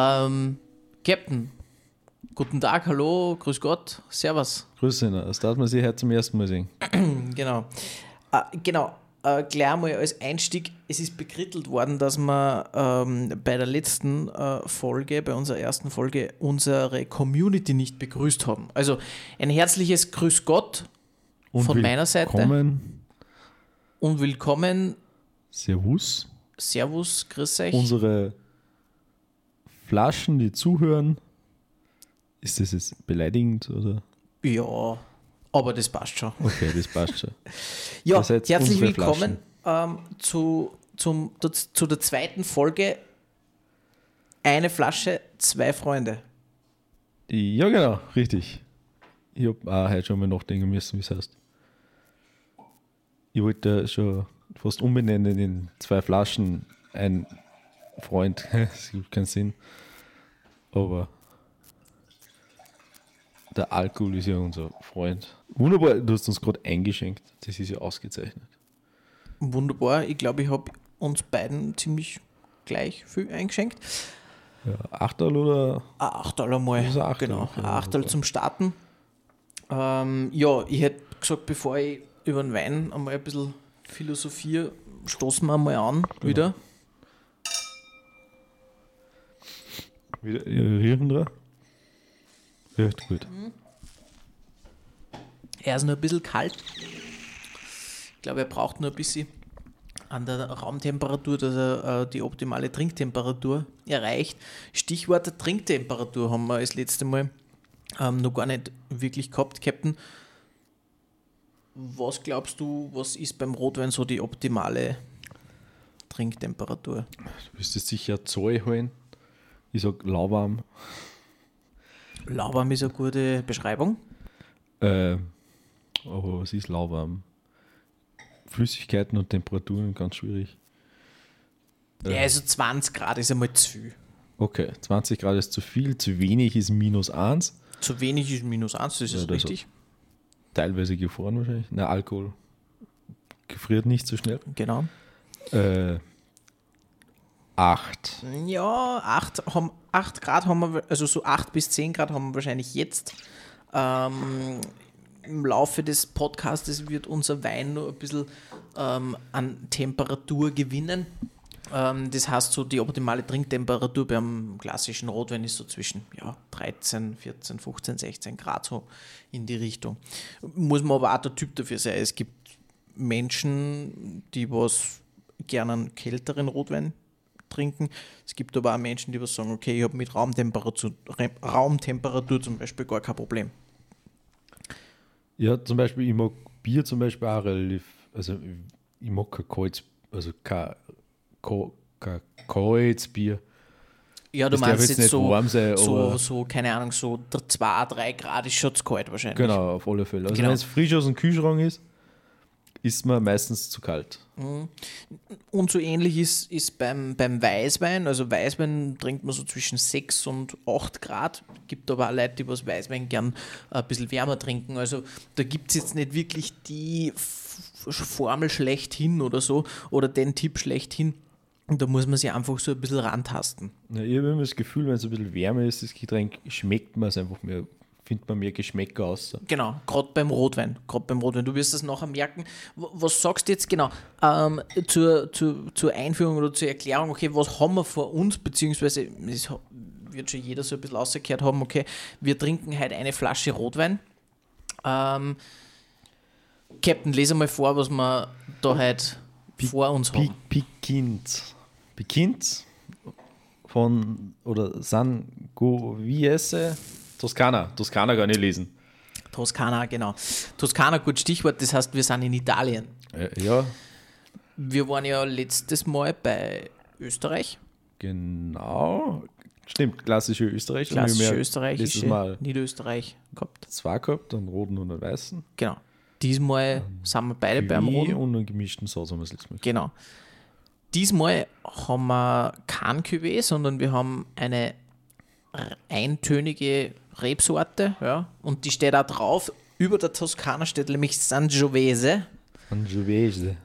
Ähm, Captain, guten Tag, hallo, grüß Gott, servus. Grüß dich, das darf man sich heute zum ersten Mal sehen. Genau. Äh, genau, äh, gleich mal als Einstieg, es ist bekrittelt worden, dass wir ähm, bei der letzten äh, Folge, bei unserer ersten Folge, unsere Community nicht begrüßt haben. Also ein herzliches Grüß Gott Und von meiner Seite willkommen. und willkommen, Servus. Servus, grüß euch. Unsere Flaschen, die zuhören. Ist das jetzt beleidigend oder? ja, aber das passt schon. Okay, das passt schon. Ja, herzlich willkommen ähm, zu, zum, zu der zweiten Folge Eine Flasche, zwei Freunde. Ja, genau, richtig. Ich habe auch heute schon mal nachdenken müssen, wie es heißt. Ich wollte schon fast umbenennen in zwei Flaschen ein Freund. Das gibt keinen Sinn. Aber der Alkohol ist ja unser Freund. Wunderbar, du hast uns gerade eingeschenkt. Das ist ja ausgezeichnet. Wunderbar. Ich glaube, ich habe uns beiden ziemlich gleich viel eingeschenkt. Ja, Achterl oder? Ein Achtel einmal. Das ist ein Achtel, Genau, Achtel zum Starten. Ähm, ja, ich hätte gesagt, bevor ich über den Wein einmal ein bisschen philosophiere, stoßen wir mal an Genau. wieder. Wieder riechen dran? Riecht gut. Er ist noch ein bisschen kalt. Ich glaube, er braucht nur ein bisschen an der Raumtemperatur, dass er äh, die optimale Trinktemperatur erreicht. Stichwort Trinktemperatur haben wir das letzte Mal ähm, noch gar nicht wirklich gehabt, Captain. Was glaubst du, was ist beim Rotwein so die optimale Trinktemperatur? Du müsstest sicher Zoll holen. Ich sag lauwarm. Lauwarm ist eine gute Beschreibung. Äh, aber was ist lauwarm? Flüssigkeiten und Temperaturen ganz schwierig. Ja, also 20 Grad ist einmal zu viel. Okay, 20 Grad ist zu viel, zu wenig ist minus 1. Zu wenig ist minus 1, das ist Ja, das- richtig. Teilweise gefroren wahrscheinlich. Na, Alkohol gefriert nicht so schnell. Genau. Äh, 8. Ja, 8, haben, 8 Grad haben wir, also so 8 bis 10 Grad haben wir wahrscheinlich jetzt. Ähm, Im Laufe des Podcastes wird unser Wein nur ein bisschen ähm, an Temperatur gewinnen. Ähm, das heißt, so die optimale Trinktemperatur beim klassischen Rotwein ist so zwischen ja, 13, 14, 15, 16 Grad so in die Richtung. Muss man aber auch der Typ dafür sein. Es gibt Menschen, die was gerne einen kälteren Rotwein trinken. Es gibt aber auch Menschen, die was sagen, okay, ich habe mit Raumtemperatur, Ra- Raumtemperatur zum Beispiel gar kein Problem. Ja, zum Beispiel, ich mag Bier zum Beispiel auch relativ, also ich mag kein kaltes, also kein, kein, kein kaltes Bier. Ja, du Das meinst jetzt jetzt nicht so, warm sein, so, so, keine Ahnung, so 2, 3 Grad ist schon zu kalt wahrscheinlich. Genau, auf alle Fälle. Also Genau. wenn es frisch aus dem Kühlschrank ist, ist mir meistens zu kalt. Und so ähnlich ist, ist beim, beim Weißwein. Also Weißwein trinkt man so zwischen 6 und 8 Grad. Gibt aber auch Leute, die was Weißwein gern ein bisschen wärmer trinken. Also da gibt es jetzt nicht wirklich die Formel schlechthin oder so oder den Tipp schlechthin. Und da muss man sich einfach so ein bisschen rantasten. Ja, ich habe immer das Gefühl, wenn es ein bisschen wärmer ist, das Getränk, schmeckt man es einfach mehr, findet man mehr Geschmäcker aus. Genau, gerade beim Rotwein. Gerade beim Rotwein. Du wirst das nachher merken. Was sagst du jetzt genau ähm, zur, zur, zur Einführung oder zur Erklärung? Okay, was haben wir vor uns? Beziehungsweise, ha- wird schon jeder so ein bisschen ausgekehrt haben. Okay, wir trinken heute eine Flasche Rotwein. Ähm, Captain, lese mal vor, was wir da heute vor uns haben. Pi- Pikint. Pikint von, oder Sangiovese, Toskana. Toskana gar nicht lesen. Toskana, genau. Toskana, gut Stichwort. Das heißt, wir sind in Italien. Äh, ja, Wir waren ja letztes Mal bei Österreich. genau. Stimmt, klassische Österreich. klassische Letztes österreichische Mal Niederösterreich gehabt. zwei gehabt, einen roten und einen weißen. Genau. Diesmal sind wir beide beim Cuvée Roten. und einen gemischten Sauce haben wir das letzte Mal. Genau. Diesmal haben wir kein Cuvée, sondern wir haben eine eintönige Rebsorte. Ja, und die steht da drauf. Über der Toskana steht nämlich Sangiovese. Sangiovese.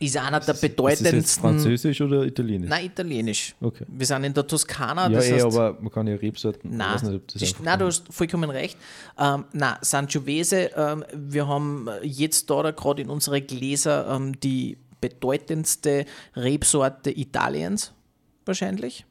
ist einer der Ist das bedeutendsten. Französisch oder Italienisch? Nein, italienisch. Okay. Wir sind in der Toskana. ja, das eh, aber man kann ja Rebsorten. ich Nein, weiß nicht, ob das ist, nein, du hast vollkommen recht. Ähm, nein, Sangiovese, ähm, wir haben jetzt da gerade in unsere Gläser ähm, die bedeutendste Rebsorte Italiens wahrscheinlich.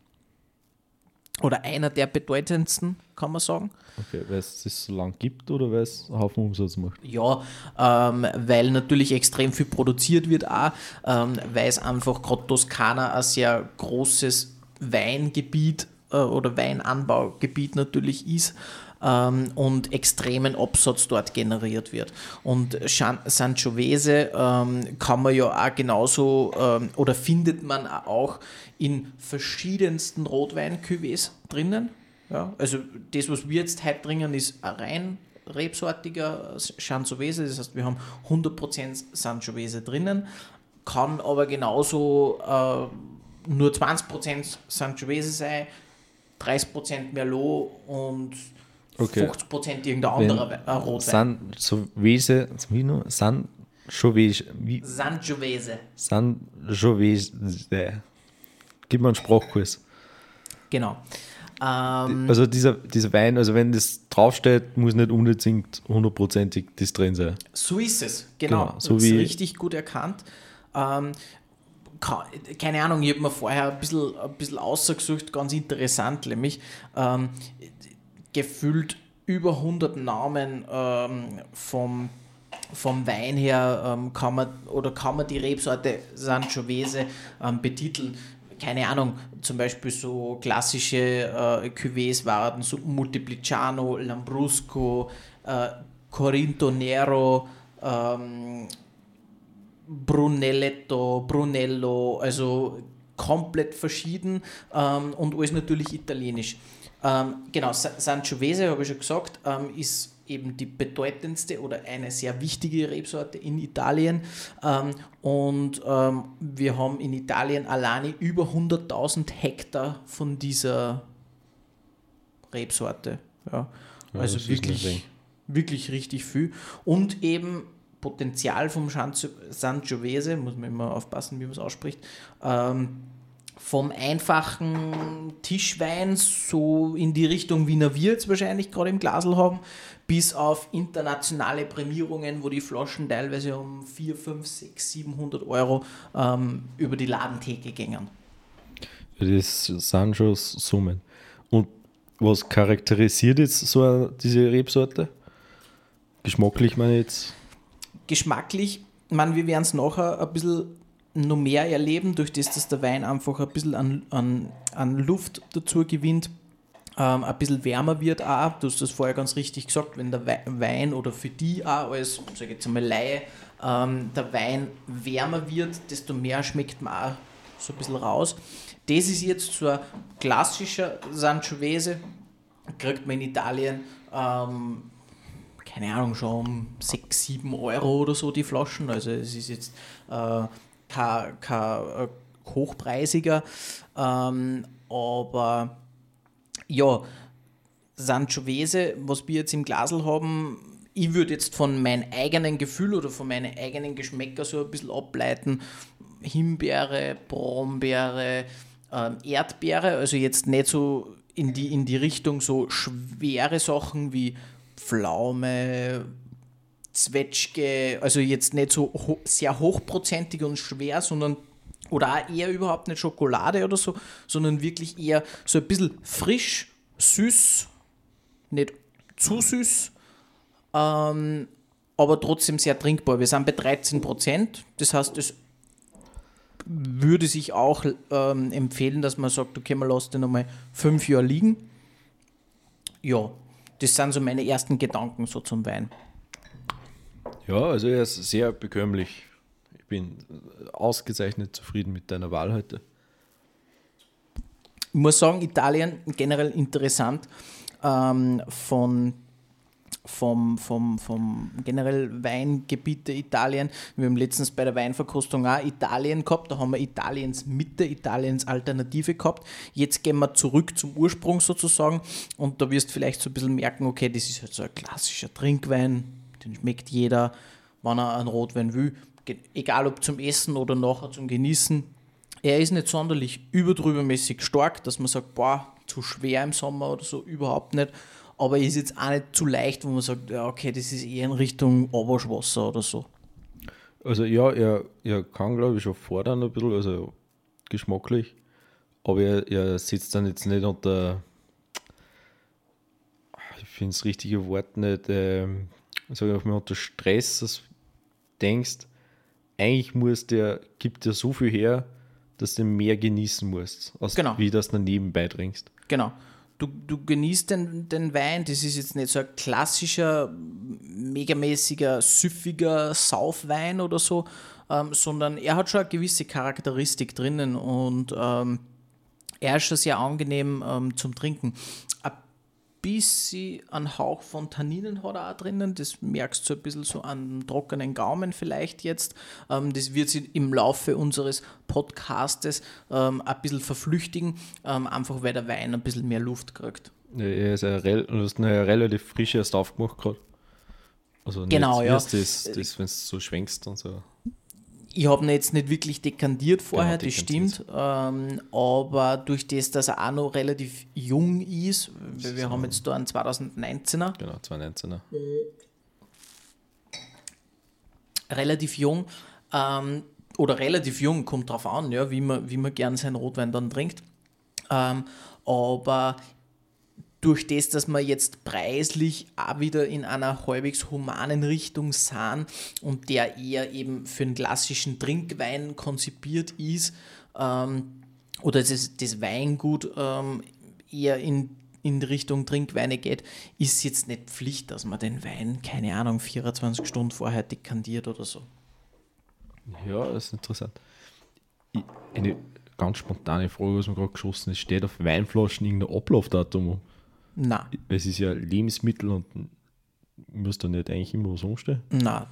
Oder einer der bedeutendsten, kann man sagen. Okay, weil es das so lang gibt oder weil es einen Haufen Umsatz macht? Ja, ähm, weil natürlich extrem viel produziert wird auch, ähm, weil es einfach gerade Toskana ein sehr großes Weingebiet äh, oder Weinanbaugebiet natürlich ist ähm, und extremen Absatz dort generiert wird. Und Sangiovese ähm, kann man ja auch genauso ähm, oder findet man auch in verschiedensten Rotwein-Cuvées drinnen. Ja, also das, was wir jetzt heute trinken, ist ein rein rebsortiger Sangiovese, das heißt, wir haben 100% Sangiovese drinnen, kann aber genauso äh, nur 20% Sangiovese sein, 30% Merlot und Okay. 50% irgendein anderer Wei- äh, Rotwein. San Giovese, wie noch? San Giovese, wie? Sangiovese, San Giovese. Gib mir einen Sprachkurs. genau. Ähm, Also dieser, dieser Wein, also wenn das draufsteht, muss nicht unbedingt hundertprozentig das drin sein. So ist es, genau. Genau, so das ist wie- richtig gut erkannt. Ähm, keine Ahnung, ich habe mir vorher ein bisschen, ein bisschen ausgesucht, ganz interessant, nämlich ähm, gefühlt über 100 Namen ähm, vom, vom Wein her ähm, kann man oder kann man die Rebsorte Sangiovese ähm, betiteln. Keine Ahnung, zum Beispiel so klassische äh, Cuvées waren so Multipliciano, Lambrusco, äh, Corinto Nero, ähm, Brunelletto, Brunello, also komplett verschieden ähm, und alles natürlich italienisch. Ähm, genau, Sa- Sangiovese, habe ich schon gesagt, ähm, ist eben die bedeutendste oder eine sehr wichtige Rebsorte in Italien. Ähm, und ähm, wir haben in Italien alleine über 100.000 Hektar von dieser Rebsorte. Ja. Also wirklich, wirklich richtig viel. Und eben Potenzial vom Sangiovese, muss man immer aufpassen, wie man es ausspricht, ähm, vom einfachen Tischwein so in die Richtung Wiener Wirts wahrscheinlich gerade im Glasl haben, bis auf internationale Prämierungen, wo die Flaschen teilweise um 4, 5, 6, 700 Euro ähm, über die Ladentheke gängen. Das sind schon Summen. Und was charakterisiert jetzt so diese Rebsorte? Geschmacklich meine ich jetzt. geschmacklich, man, wir werden es nachher ein bisschen noch mehr erleben, durch das, dass der Wein einfach ein bisschen an, an, an Luft dazu gewinnt, ähm, ein bisschen wärmer wird auch. Du hast das vorher ganz richtig gesagt, wenn der Wei- Wein oder für die auch als, sag ich jetzt einmal Laie, ähm, der Wein wärmer wird, desto mehr schmeckt man auch so ein bisschen raus. Das ist jetzt so ein klassischer Sangiovese, kriegt man in Italien ähm, keine Ahnung, schon um 6, 7 Euro oder so die Flaschen. Also es ist jetzt äh, kein, kein äh, hochpreisiger, ähm, aber ja, Sangiovese, was wir jetzt im Glasl haben, ich würde jetzt von meinem eigenen Gefühl oder von meinen eigenen Geschmäcker so ein bisschen ableiten. Himbeere, Brombeere, ähm, Erdbeere, also jetzt nicht so in die, in die Richtung so schwere Sachen wie Pflaume, Zwetschge, also jetzt nicht so ho sehr hochprozentig und schwer, sondern oder auch eher überhaupt nicht Schokolade oder so, sondern wirklich eher so ein bisschen frisch, süß, nicht zu süß, ähm, aber trotzdem sehr trinkbar. Wir sind bei 13 Prozent, das heißt, es würde sich auch ähm, empfehlen, dass man sagt, okay, man lässt den nochmal fünf Jahre liegen. Ja, das sind so meine ersten Gedanken so zum Wein. Ja, also er ist sehr bekömmlich. Ich bin ausgezeichnet zufrieden mit deiner Wahl heute. Ich muss sagen, Italien generell interessant ähm, von vom, vom, vom generell Weingebiet Italien. Wir haben letztens bei der Weinverkostung auch Italien gehabt, da haben wir Italiens Mitte, Italiens Alternative gehabt. Jetzt gehen wir zurück zum Ursprung sozusagen und da wirst du vielleicht so ein bisschen merken, okay, das ist halt so ein klassischer Trinkwein, den schmeckt jeder, wenn er einen Rotwein will, egal ob zum Essen oder nachher zum Genießen. Er ist nicht sonderlich überdrübermäßig stark, dass man sagt, boah, zu schwer im Sommer oder so, überhaupt nicht. Aber er ist jetzt auch nicht zu leicht, wo man sagt, ja, okay, das ist eher in Richtung Oberschwasser oder so. Also ja, er, er kann glaube ich schon fordern ein bisschen, also geschmacklich. Aber er, er sitzt dann jetzt nicht unter, ich finde das richtige Wort nicht, ähm, sag ich mal unter Stress, dass du denkst, eigentlich muss der, gibt der so viel her, dass du mehr genießen musst, als Genau. wie das dann nebenbei trinkst. Genau. Du, du genießt den, den Wein, das ist jetzt nicht so ein klassischer, megamäßiger, süffiger Saufwein oder so, ähm, sondern er hat schon eine gewisse Charakteristik drinnen und ähm, er ist schon sehr angenehm ähm, zum Trinken. Ein bisschen einen Hauch von Tanninen hat er auch drinnen, das merkst du ein bisschen so an trockenen Gaumen vielleicht jetzt. Ähm, das wird sich im Laufe unseres Podcastes ähm, ein bisschen verflüchtigen, ähm, einfach weil der Wein ein bisschen mehr Luft kriegt. Ja, Er ist ja rel du hast ihn ja relativ frisch erst aufgemacht gerade. Also nicht Genau, ja. erst das, das wenn du so schwenkst und so. Ich habe ihn jetzt nicht wirklich dekandiert vorher, Genau, das stimmt. Ähm, aber durch das, dass er auch noch relativ jung ist, weil wir haben jetzt da einen 2019er, Genau, 219er. relativ jung, ähm, oder relativ jung, kommt drauf an, ja, wie man, wie man gern seinen Rotwein dann trinkt. Ähm, aber durch das, dass wir jetzt preislich auch wieder in einer halbwegs humanen Richtung sind und der eher eben für einen klassischen Trinkwein konzipiert ist, ähm, oder das, das Weingut ähm, eher in, in Richtung Trinkweine geht, ist jetzt nicht Pflicht, dass man den Wein, keine Ahnung, 24 Stunden vorher dekantiert oder so. Ja, das ist interessant. Eine ganz spontane Frage, was mir gerade geschossen ist: Steht auf Weinflaschen irgendein Ablaufdatum? Na, Es ist ja Lebensmittel und muss da nicht eigentlich immer was umstehen? na,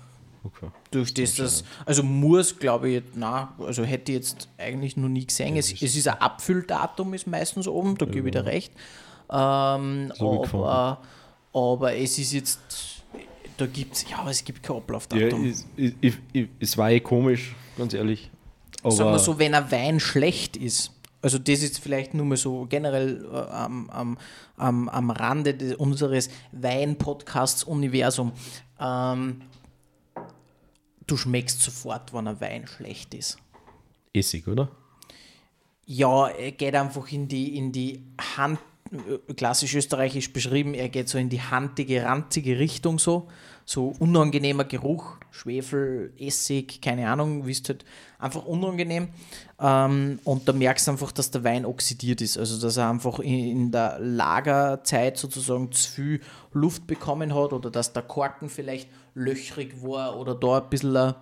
Okay. durch das, das, also muss, glaube ich, na, also hätte ich jetzt eigentlich noch nie gesehen. Es, ist- es ist ein Abfülldatum, ist meistens oben, da gebe ich dir recht. Ähm, aber, aber es ist jetzt, da gibt es, ja, aber es gibt kein Ja, Ablaufdatum. ich, ich, ich, ich, es war eh komisch, ganz ehrlich. Aber Sagen wir so, wenn ein Wein schlecht ist, also das ist vielleicht nur mal so generell äh, am, am, am, am Rande des, unseres Wein-Podcasts-Universum, ähm, du schmeckst sofort, wenn ein Wein schlecht ist. Essig, oder? Ja, er geht einfach in die, in die Hand, klassisch österreichisch beschrieben, er geht so in die handige, ranzige Richtung so. So unangenehmer Geruch, Schwefel, Essig, keine Ahnung, wisst halt, einfach unangenehm. Ähm, und da merkst du einfach, dass der Wein oxidiert ist. Also, dass er einfach in, in der Lagerzeit sozusagen zu viel Luft bekommen hat oder dass der Korken vielleicht löchrig war oder da ein bisschen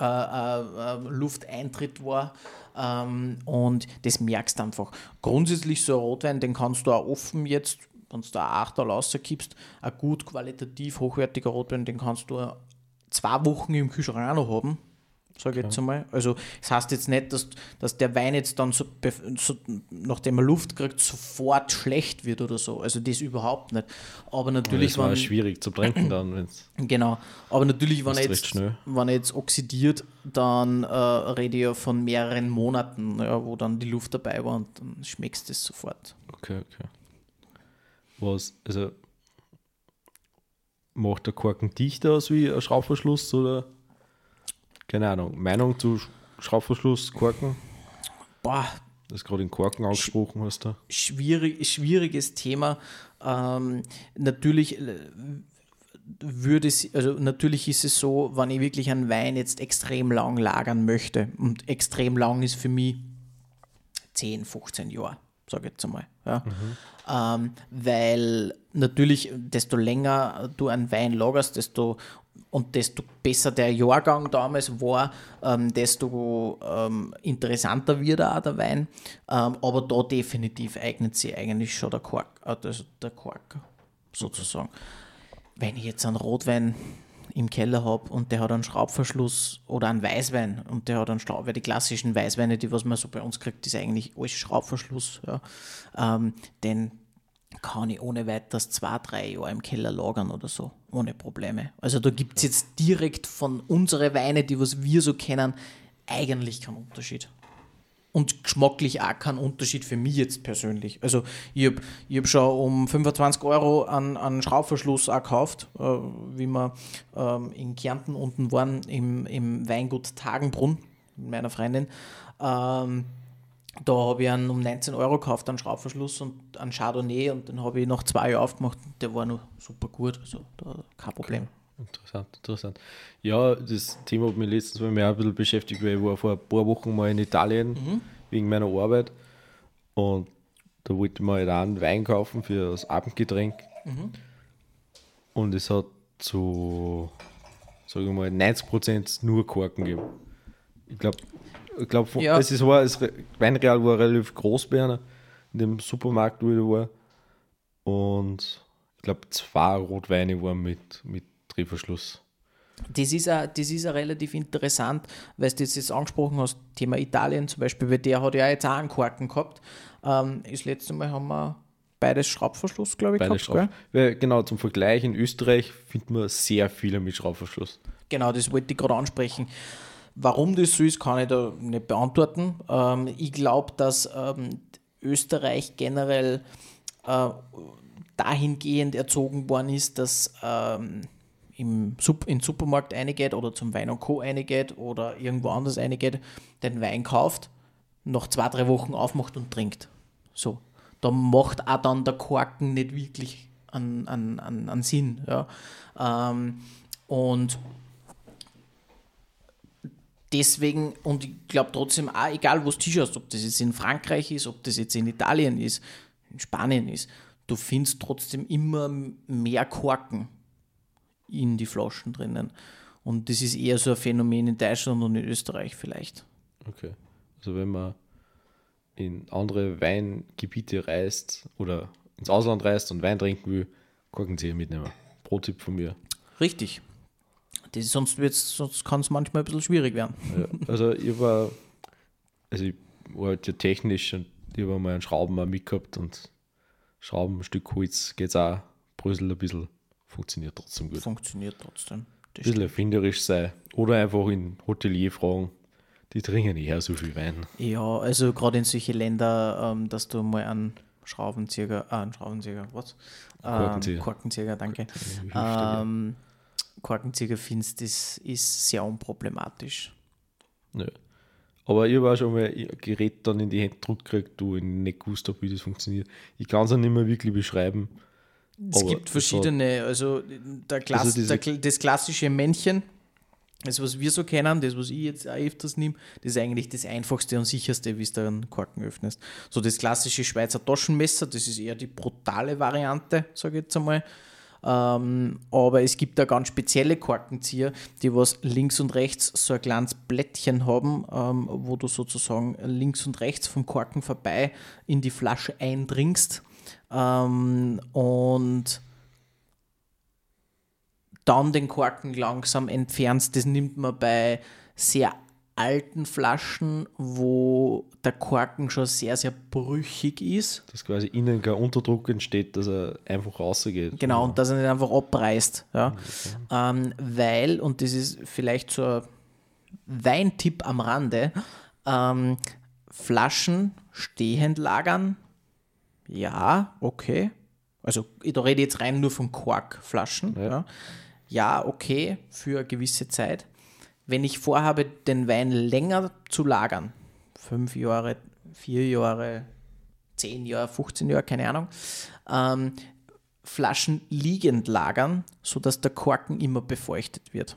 äh, äh, äh, Lufteintritt war. Ähm, und das merkst du einfach. Grundsätzlich so ein Rotwein, den kannst du auch offen jetzt, wenn du da ein Achterl rausgibst, ein gut qualitativ hochwertiger Rotwein, den kannst du zwei Wochen im Kühlschrank auch noch haben. Sage ich jetzt einmal. Also, das heißt jetzt nicht, dass, dass der Wein jetzt dann so, so, nachdem er Luft kriegt, sofort schlecht wird oder so. Also, das überhaupt nicht. Aber natürlich, Das war wenn- schwierig zu trinken dann, wenn's Genau, aber natürlich, wenn er, jetzt, wenn er jetzt oxidiert, dann äh, rede ich ja von mehreren Monaten, ja, wo dann die Luft dabei war und dann schmeckst du es sofort. Okay, okay. Was, also macht der Korken dichter aus wie ein Schraubverschluss oder keine Ahnung, Meinung zu Sch- Schraubverschluss, Korken? Boah, Das gerade in Korken angesprochen hast du. schwierig, schwieriges Thema. Ähm, natürlich äh, würde es, also natürlich ist es so, wenn ich wirklich einen Wein jetzt extrem lang lagern möchte, und extrem lang ist für mich 10, 15 Jahre, sage ich jetzt einmal. Ja. Ähm, weil natürlich, desto länger du einen Wein lagerst, desto und desto besser der Jahrgang damals war, ähm, desto ähm, interessanter wird auch der Wein. Ähm, aber da definitiv eignet sich eigentlich schon der Kork, also der Kork sozusagen. Wenn ich jetzt einen Rotwein im Keller habe und der hat einen Schraubverschluss oder einen Weißwein und der hat einen Schraub, weil die klassischen Weißweine, die was man so bei uns kriegt, ist eigentlich alles Schraubverschluss. Ja. Ähm, den kann ich ohne weiteres zwei, drei Jahre im Keller lagern oder so, ohne Probleme. Also da gibt es jetzt direkt von unseren Weine, die was wir so kennen, eigentlich keinen Unterschied. Und geschmacklich auch keinen Unterschied für mich jetzt persönlich. Also ich habe ich hab schon um 25 Euro einen, einen Schraubverschluss auch gekauft, äh, wie wir ähm, in Kärnten unten waren, im, im Weingut Tagenbrunn mit meiner Freundin. Ähm, da habe ich einen um 19 Euro gekauft, einen Schraubverschluss und einen Chardonnay und den habe ich nach zwei Jahren aufgemacht und der war noch super gut. Also da kein Problem. Okay. Interessant, interessant. Ja, das Thema hat mich letztens mal mehr ein bisschen beschäftigt, weil ich war vor ein paar Wochen mal in Italien mhm. wegen meiner Arbeit und da wollte ich mal halt einen Wein kaufen für das Abendgetränk mhm. und es hat zu, sage ich mal, 90% nur Korken gegeben. Ich glaube, ich glaube, ja. es war, das Weinreal war relativ groß bei einer, in dem Supermarkt, wo ich war. Und ich glaube, zwei Rotweine waren mit, mit Drehverschluss. Das ist, auch, das ist auch relativ interessant, weil du jetzt angesprochen hast, Thema Italien zum Beispiel, weil der hat ja jetzt auch einen Korken gehabt. Ähm, das letzte Mal haben wir beides Schraubverschluss, glaube ich, beides gehabt. Weil, genau, zum Vergleich, in Österreich findet man sehr viele mit Schraubverschluss. Genau, das wollte ich gerade ansprechen. Warum das so ist, kann ich da nicht beantworten. Ähm, ich glaube, dass ähm, Österreich generell äh, dahingehend erzogen worden ist, dass ähm, im Sup in den Supermarkt reingeht oder zum Wein und Co. reingeht oder irgendwo anders reingeht, den Wein kauft, nach zwei, drei Wochen aufmacht und trinkt. So. Da macht auch dann der Korken nicht wirklich einen, einen, einen, einen Sinn. Ja. Ähm, und deswegen, und ich glaube trotzdem auch, egal wo du schaust, ob das jetzt in Frankreich ist, ob das jetzt in Italien ist, in Spanien ist, du findest trotzdem immer mehr Korken in die Flaschen drinnen. Und das ist eher so ein Phänomen in Deutschland und in Österreich vielleicht. Okay. Also wenn man in andere Weingebiete reist oder ins Ausland reist und Wein trinken will, Korkenzieher mitnehmen. Pro-Tipp von mir. Richtig. Das, sonst sonst kann es manchmal ein bisschen schwierig werden. Ja, also ich war, also ich war halt ja technisch und ich habe mal einen Schrauben mal mitgehabt und Schrauben, ein Stück Holz geht es auch, Brüssel ein bisschen, funktioniert trotzdem gut. Funktioniert trotzdem. Ein bisschen erfinderisch sein oder einfach in Hotelier fragen, die trinken eher so viel Wein. Ja, also gerade in solche Länder, ähm, dass du mal einen Schraubenzieher, äh, einen Schraubenzieher, was? Korkenzieher. Ähm, Korkenzieher, danke. Ähm, Korkenzieher findest, das ist sehr unproblematisch. Ja. Aber ich habe auch schon mal ein Gerät dann in die Hände gedrückt gekriegt, du ich nicht gewusst habe, wie das funktioniert. Ich kann es auch nicht mehr wirklich beschreiben. Es gibt verschiedene, also, der Klass, also der, das klassische Männchen, das was wir so kennen, das was ich jetzt auch öfters nehme, das ist eigentlich das einfachste und sicherste, wie du einen Korken öffnest. So das klassische Schweizer Taschenmesser, das ist eher die brutale Variante, sage ich jetzt einmal. Ähm, aber es gibt da ganz spezielle Korkenzieher, die was links und rechts so ein kleines Blättchen haben, ähm, wo du sozusagen links und rechts vom Korken vorbei in die Flasche eindringst. Ähm, und dann den Korken langsam entfernst. Das nimmt man bei sehr alten Flaschen, wo der Korken schon sehr, sehr brüchig ist. Dass quasi innen kein Unterdruck entsteht, dass er einfach rausgeht. Genau, und dass er nicht einfach abreißt. Ja. Okay. Ähm, weil, und das ist vielleicht so ein Weintipp am Rande, ähm, Flaschen stehend lagern, ja, okay. Also da rede ich jetzt rein nur von Korkflaschen. Ja. ja. ja, okay, für eine gewisse Zeit wenn ich vorhabe, den Wein länger zu lagern, fünf Jahre, vier Jahre, zehn Jahre, 15 Jahre, keine Ahnung, ähm, Flaschen liegend lagern, sodass der Korken immer befeuchtet wird.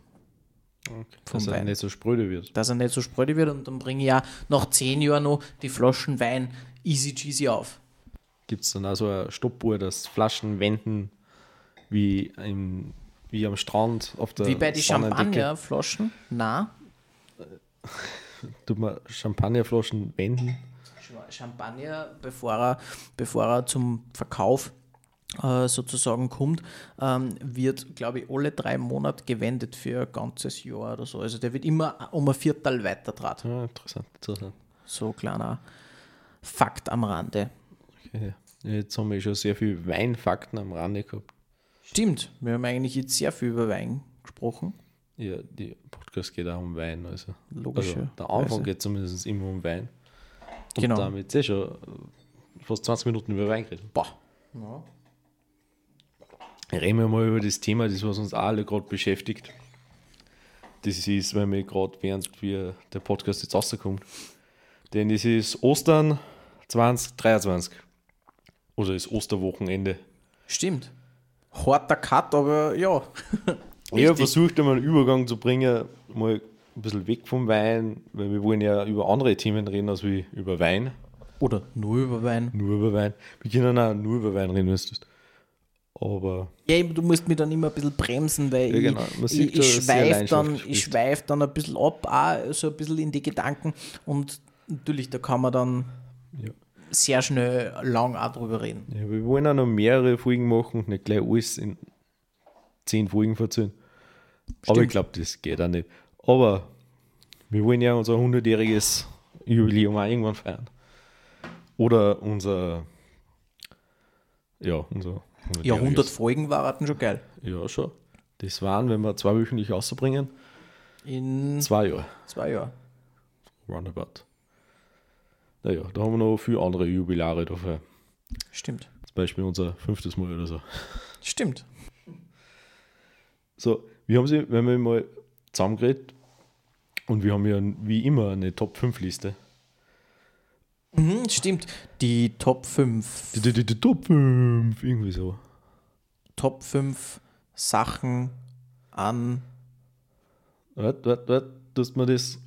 Okay. Dass er Wein. nicht so spröde wird. Dass er nicht so spröde wird und dann bringe ich ja nach zehn Jahren noch die Flaschen Wein easy cheesy auf. Gibt es dann also eine Stoppuhr, dass Flaschen wenden wie im wie am Strand auf der Wie bei den Champagnerflaschen? Na. Tut man Champagnerflaschen wenden? Champagner, bevor er, bevor er zum Verkauf äh, sozusagen kommt, ähm, wird, glaube ich, alle drei Monate gewendet für ein ganzes Jahr oder so. Also der wird immer um ein Viertel weiter Ja, interessant, interessant. So kleiner Fakt am Rande. Okay. Jetzt haben wir schon sehr viel Weinfakten am Rande gehabt. Stimmt, wir haben eigentlich jetzt sehr viel über Wein gesprochen. Ja, der Podcast geht auch um Wein. Also, Logisch. also der Anfang geht zumindest immer um Wein. Und Genau. damit eh schon fast 20 Minuten über Wein geredet. Boah. Ja. Reden wir mal über das Thema, das was uns alle gerade beschäftigt. Das ist, weil wir gerade während wir der Podcast jetzt rauskommt. Denn es ist Ostern 2023. Oder das Osterwochenende. Stimmt. Harter Cut, aber ja. Ich habe versucht, einmal einen Übergang zu bringen, mal ein bisschen weg vom Wein, weil wir wollen ja über andere Themen reden, als wie über Wein. Oder nur über Wein. Nur über Wein. Wir können auch nur über Wein reden, wenn du. Aber Ja, du musst mich dann immer ein bisschen bremsen, weil Ja, genau. Ich, ich, ich schweife dann, ich schweif dann ein bisschen ab, auch so ein bisschen in die Gedanken und natürlich, da kann man dann Ja. Sehr schnell lang auch drüber reden. ja, wir wollen auch noch mehrere Folgen machen, nicht gleich alles in zehn Folgen verzählen. Aber ich glaube, das geht auch nicht. Aber wir wollen ja unser 100-jähriges Jubiläum auch irgendwann feiern. Oder unser, ja, unser 100-jähriges. Ja, 100 Folgen waren schon geil. Ja, schon. Das waren, wenn wir zwei wöchentlich rausbringen, In zwei Jahre. zwei Jahren. Roundabout. Naja, da haben wir noch viele andere Jubilare dafür. Stimmt. Zum Beispiel unser fünftes Mal oder so. Stimmt. So, wir haben sie, wenn wir mal zusammengeredet und wir haben ja wie immer eine Top 5 Liste. Mhm, stimmt. Die Top 5. Die, die, die, die Top 5, irgendwie so. Top 5 Sachen an. Warte, warte, warte, du hast mir das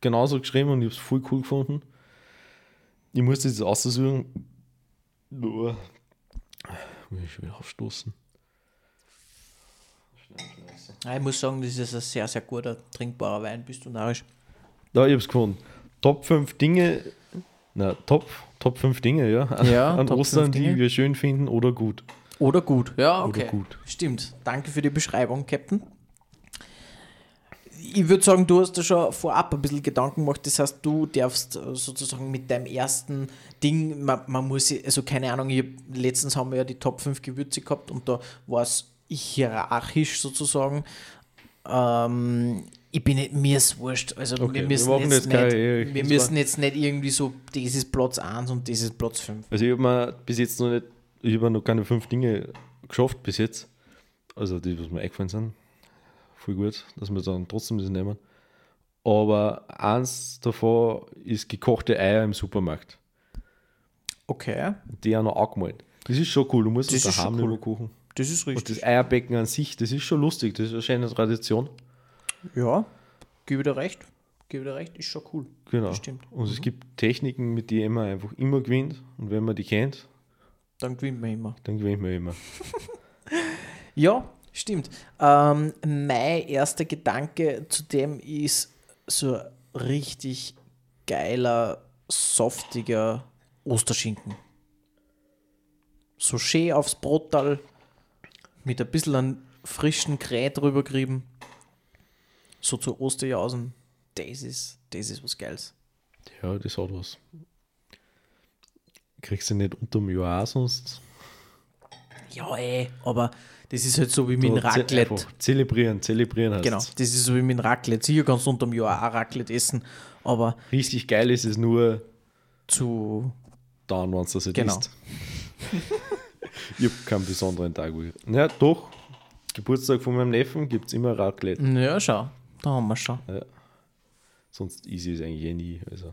genauso geschrieben und ich habe es voll cool gefunden. Ich musste das aussuchen. Nur, muss ich schon wieder aufstoßen. Ja, Ich muss sagen, das ist ein sehr, sehr guter, trinkbarer Wein. Bist du narrisch? Da, ich habe es gefunden. Top 5 Dinge, na, Top, Top 5 Dinge, ja, an, Ja, an Top Ostern, die wir schön finden oder gut. Oder gut. Ja, okay. Oder gut. Stimmt. Danke für die Beschreibung, Captain. Ich würde sagen, du hast da schon vorab ein bisschen Gedanken gemacht. Das heißt, du darfst äh, sozusagen mit deinem ersten Ding, man, man muss, also keine Ahnung, ich, letztens haben wir ja die Top 5 Gewürze gehabt und da war es hierarchisch sozusagen. Ähm, ich bin nicht, mir ist wurscht. Also Okay, wir wir müssen, machen jetzt, jetzt nicht, ich wir müssen jetzt nicht irgendwie so, das ist Platz 1 und das ist Platz 5. Also ich habe mir bis jetzt noch nicht, ich habe noch keine fünf Dinge geschafft bis jetzt. Also die, was mir eingefallen sind. Voll gut, dass wir dann trotzdem das nehmen. Aber eins davon ist gekochte Eier im Supermarkt. Okay, Die auch noch angemalt. Das ist schon cool, du musst Das ist daheim cool. kochen. das ist Und richtig. das Eierbecken an sich, das ist schon lustig, das ist eine schöne Tradition. Ja, gebe dir recht. Gebe dir recht, ist schon cool. Genau. Das stimmt. Und es gibt Techniken, mit denen man einfach immer gewinnt. Und wenn man die kennt, Dann gewinnt man immer. dann gewinnt man immer. Ja, stimmt. Ähm, mein erster Gedanke zu dem ist so richtig geiler, saftiger Osterschinken. So schön aufs Brottal mit ein bisschen an frischen Krähe drüber gerieben. So zu Osterjausen. Das ist, das ist was Geiles. Ja, das hat was. Kriegst du nicht unterm Jahr sonst? Ja, ey, aber das ist halt so wie mit dem Raclette. einfach Zelebrieren, zelebrieren heißt Genau, das ist so wie mit dem Raclette. Sicher kannst du unterm Jahr auch Raclette essen, aber Richtig geil ist es nur zu. dann, wenn du das nicht Genau. isst. ich habe keinen besonderen Tag. Ja, doch. Geburtstag von meinem Neffen gibt es immer Raclette. Ja, schau, da haben wir schon. Sonst easy ist eigentlich eh nie. Also.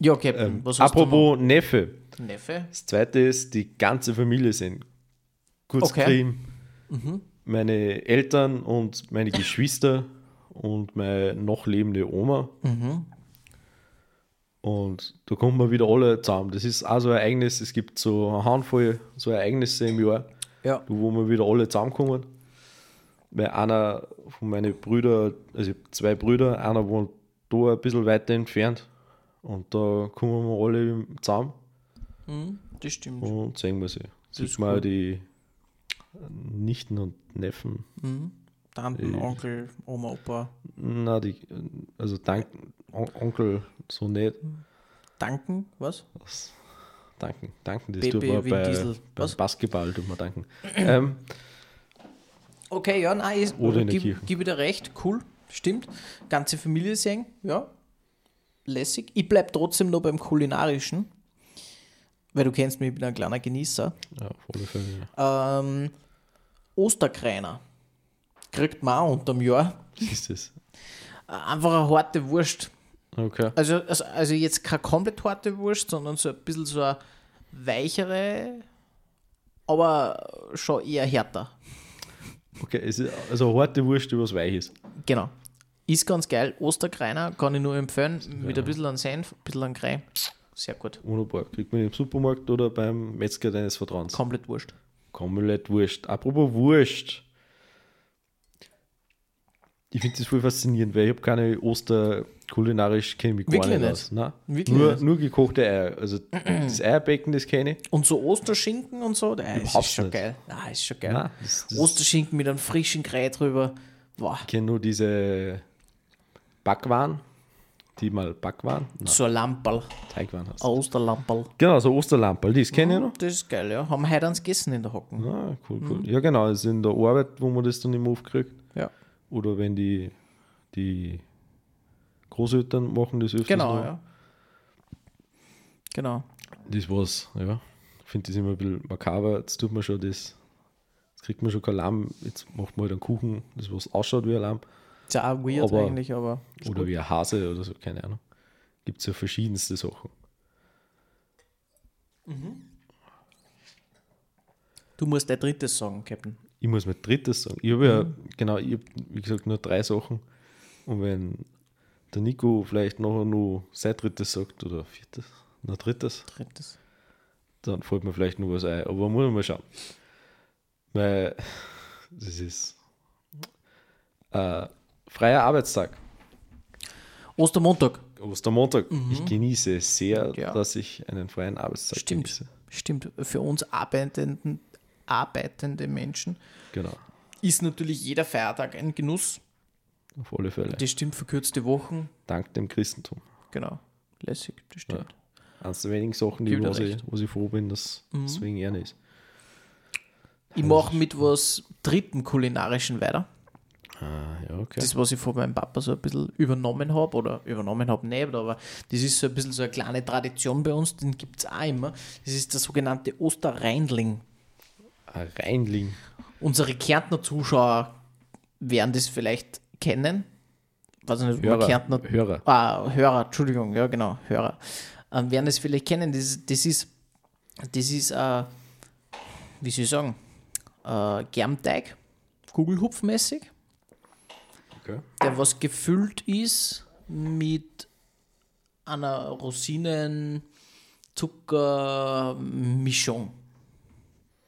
Ja, Captain, Ähm, was hast apropos Neffe. du noch? Neffe? Das zweite ist, die ganze Familie sind. Kurz Okay. Mhm. Meine Eltern und meine Geschwister und meine noch lebende Oma. Mhm. Und da kommen wir wieder alle zusammen. Das ist auch so ein Ereignis. Es gibt so eine Handvoll so Ereignisse im Jahr, Ja. wo wir wieder alle zusammenkommen. Weil einer von meinen Brüdern, also zwei Brüder, einer wohnt da ein bisschen weiter entfernt. Und da kommen wir alle zusammen Mhm, das stimmt. und sehen wir sie. Sieht man cool. die Nichten und Neffen. Mhm. Tanten, Ich- Onkel, Oma, Opa. Na, die, also dank On Onkel so nicht. Danken, was? Das Danken, danken, das Baby tut man bei, Diesel. beim Was? Basketball, tut man danken. ähm, Okay, ja, nein, ist, Oder in der Kirche. gib, gib dir recht, cool, stimmt. Ganze Familie sehen, ja, lässig. Ich bleib trotzdem noch beim Kulinarischen, weil du kennst mich, ich bin ein kleiner Genießer. ja, alle Fälle. Ja. Ähm, Osterkreiner kriegt man auch unterm Jahr. Was ist das? Einfach eine harte Wurst. Okay. Also, also, also jetzt keine komplett harte Wurst, sondern so ein bisschen so eine weichere, aber schon eher härter. Okay, es ist also eine harte Wurst, die was weich ist. Genau. Ist ganz geil. Osterkreiner kann ich nur empfehlen. Mit ein bisschen an Senf, ein bisschen an Creme. Sehr gut. Wunderbar. Kriegt man im Supermarkt oder beim Metzger deines Vertrauens. Komplett wurscht. Komplett Wurst. Apropos Wurst. Ich finde das voll faszinierend, weil ich habe keine Oster kulinarisch kenne mich gar nicht nicht? aus. Nein. Wirklich nur, nicht? nur gekochte Eier. Also das Eierbecken, das kenne ich. Und so Osterschinken und so, das Überhaupt ist schon nicht. geil. Ah, ist schon geil. Nein, das, das Osterschinken mit einem frischen Krei drüber. Wow. Ich kenne nur diese Backwaren, die mal Backwaren, nein, So ein Lamperl. Teigwaren hast. Ein Osterlamperl. Genau, so Osterlamperl, das kenne ich noch. Das ist geil, ja. Haben wir heute eins gegessen in der Hocken. Ah, cool, Mhm. cool. Ja, genau, also in der Arbeit, wo man das dann immer aufkriegt. Ja. Oder wenn die, die Großeltern machen das öfters Genau, noch. ja. Genau. Das war's, ja. Ich finde das immer ein bisschen makaber. Jetzt tut man schon das, jetzt kriegt man schon kein Lamm, jetzt macht man halt einen Kuchen, das was ausschaut wie ein Lamm. Ja weird Aber- eigentlich, aber. Oder gut. wie ein Hase oder so, keine Ahnung. Gibt es ja verschiedenste Sachen. Du musst dein drittes sagen, Captain. Ich muss mein drittes sagen. Ich habe ja, Mhm. genau, ich habe, wie gesagt, nur drei Sachen. Und wenn der Nico vielleicht nachher nur sein drittes sagt oder viertes, noch drittes, Drittes. dann fällt mir vielleicht noch was ein. Aber muss man mal schauen. Weil das ist äh, freier Arbeitstag. Ostermontag. Ostermontag. Ich genieße sehr, Mhm. Ja. dass ich einen freien Arbeitstag Stimmt. genieße. Stimmt. Für uns arbeitenden, arbeitende Menschen Genau, ist natürlich jeder Feiertag ein Genuss. auf alle Fälle. Das stimmt, verkürzte Wochen. Dank dem Christentum. Genau. Lässig, das stimmt. Eines der wenigen Sachen, die was ich, was ich froh bin, dass deswegen er ist. Ich mache mit was dritten kulinarischen weiter. Ah, ja, okay. Das, was ich von meinem Papa so ein bisschen übernommen habe, oder übernommen habe nicht, aber das ist so ein bisschen so eine kleine Tradition bei uns, den gibt es auch immer. Das ist der sogenannte Osterreindling. Ein Reinling. Unsere Kärntner Zuschauer werden das vielleicht kennen. Ich nicht, Hörer, Kärntner Hörer. Ah, Hörer, Entschuldigung, ja genau, Hörer. Ähm, werden das vielleicht kennen. Das, das ist, das ist, äh, wie soll ich sagen, äh, Germteig, Kugelhupfmäßig, Okay. der was gefüllt ist mit einer Rosinen-Zucker-Mischung,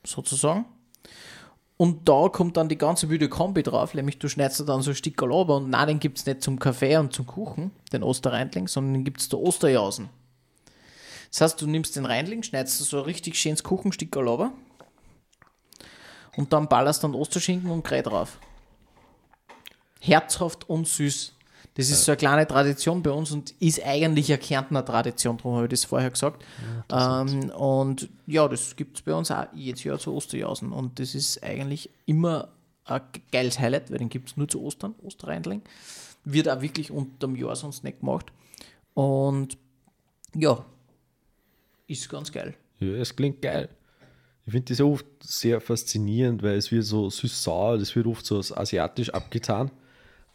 sozusagen. Und da kommt dann die ganze wilde Kombi drauf, nämlich du schneidest da dann so ein Stück runter und nein, den gibt es nicht zum Kaffee und zum Kuchen, den Osterreindling, sondern den gibt es der Osterjausen. Das heißt, du nimmst den Reindling, schneidest so ein richtig schönes Kuchenstück runter und dann ballerst dann Osterschinken und Krei drauf. Herzhaft und süß. Das ist so eine kleine Tradition bei uns und ist eigentlich eine Kärntner Tradition, darum habe ich das vorher gesagt. ähm, und ja, das gibt es bei uns auch jedes Jahr zu Osterjausen. Und das ist eigentlich immer ein geiles Highlight, weil den gibt es nur zu Ostern, Osterreindling. Wird auch wirklich unterm Jahr sonst nicht gemacht. Und ja, ist ganz geil. Ja, es klingt geil. Ich finde das oft sehr faszinierend, weil es wird so süß-sauer, das wird oft so als asiatisch abgetan.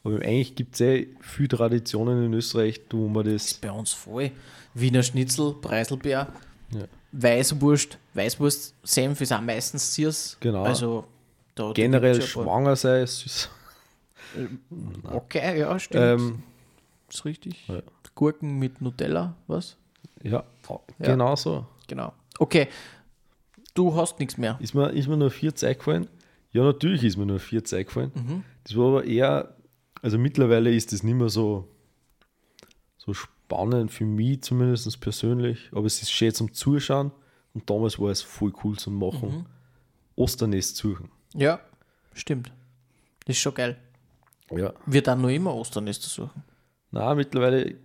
Aber eigentlich gibt es eh viele Traditionen in Österreich, wo man das. Bei uns voll. Wiener Schnitzel, Preiselbeer, Ja. Weißwurst, Weißwurst, Senf ist auch meistens Ziers. Genau. Also da, Generell ja schwanger sein, süß. Okay, ja, stimmt. Ähm, ist richtig. Ja. Gurken mit Nutella, was? ja, genau so. Genau. Okay, du hast nichts mehr. Ist mir, ist mir nur vier Zeug gefallen? Ja, natürlich ist mir nur vier Zeug gefallen. Mhm. Das war aber eher, also mittlerweile ist das nicht mehr so, so spannend für mich zumindest persönlich, aber es ist schön zum Zuschauen und damals war es voll cool zum Machen. Mhm. Osternest suchen. Ja, stimmt. Das ist schon geil. Ja. Wir dann nur immer Osternester suchen. Na, mittlerweile,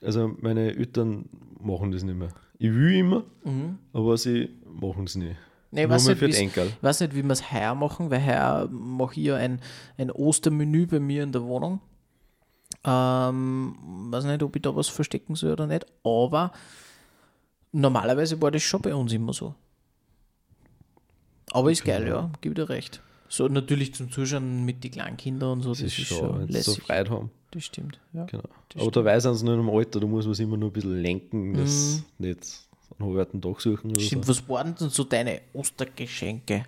also meine Eltern machen das nicht mehr. Ich will immer, aber sie machen es nicht. Nee, Nur weiß nicht, für wie's- Enkel. ich weiß nicht, wie wir es heuer machen, weil heuer mache ich ja ein, ein Ostermenü bei mir in der Wohnung. Ähm, weiß nicht, ob ich da was verstecken soll oder nicht, aber normalerweise war das schon bei uns immer so. Aber ist geil, ja, gebe dir recht. So natürlich zum Zuschauen mit den kleinen Kindern und so, das, Das ist ist schon, sie so lässig. Freude haben. Das stimmt, ja. Genau. Aber dabei sind sie noch im Alter, da muss man es immer nur ein bisschen lenken, dass Mhm. nicht einen halben Tag suchen Stimmt, so. was waren denn so deine Ostergeschenke?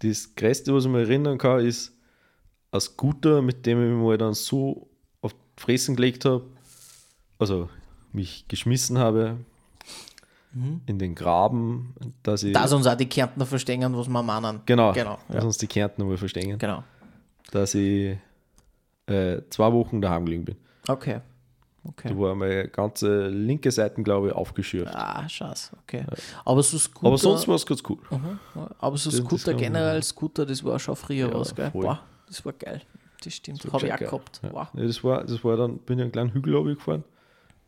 Das Größte, was ich mir erinnern kann, ist ein Scooter, mit dem ich mich mal dann so auf die Fressen gelegt habe, also mich geschmissen habe in den Graben, dass ich. Dass uns auch die Kärntner verstehen, was wir meinen. genau, Genau, dass ja. uns die Kärntner mal verstehen, Genau. dass ich äh, zwei Wochen daheim gelegen bin. Okay. Okay. Da war meine ganze linke Seite, glaube ich, aufgeschürft. Ah, scheiße, okay. Aber so Scooter. Aber sonst war es ganz cool. Ja. Aber so Scooter generell, Scooter, das war schon früher Ja, was, gell? Boah, das war geil. Das stimmt. Das Habe ich auch geil. gehabt. Ja. Wow. Das, war, das war dann, bin ich einen kleinen Hügel runtergefahren.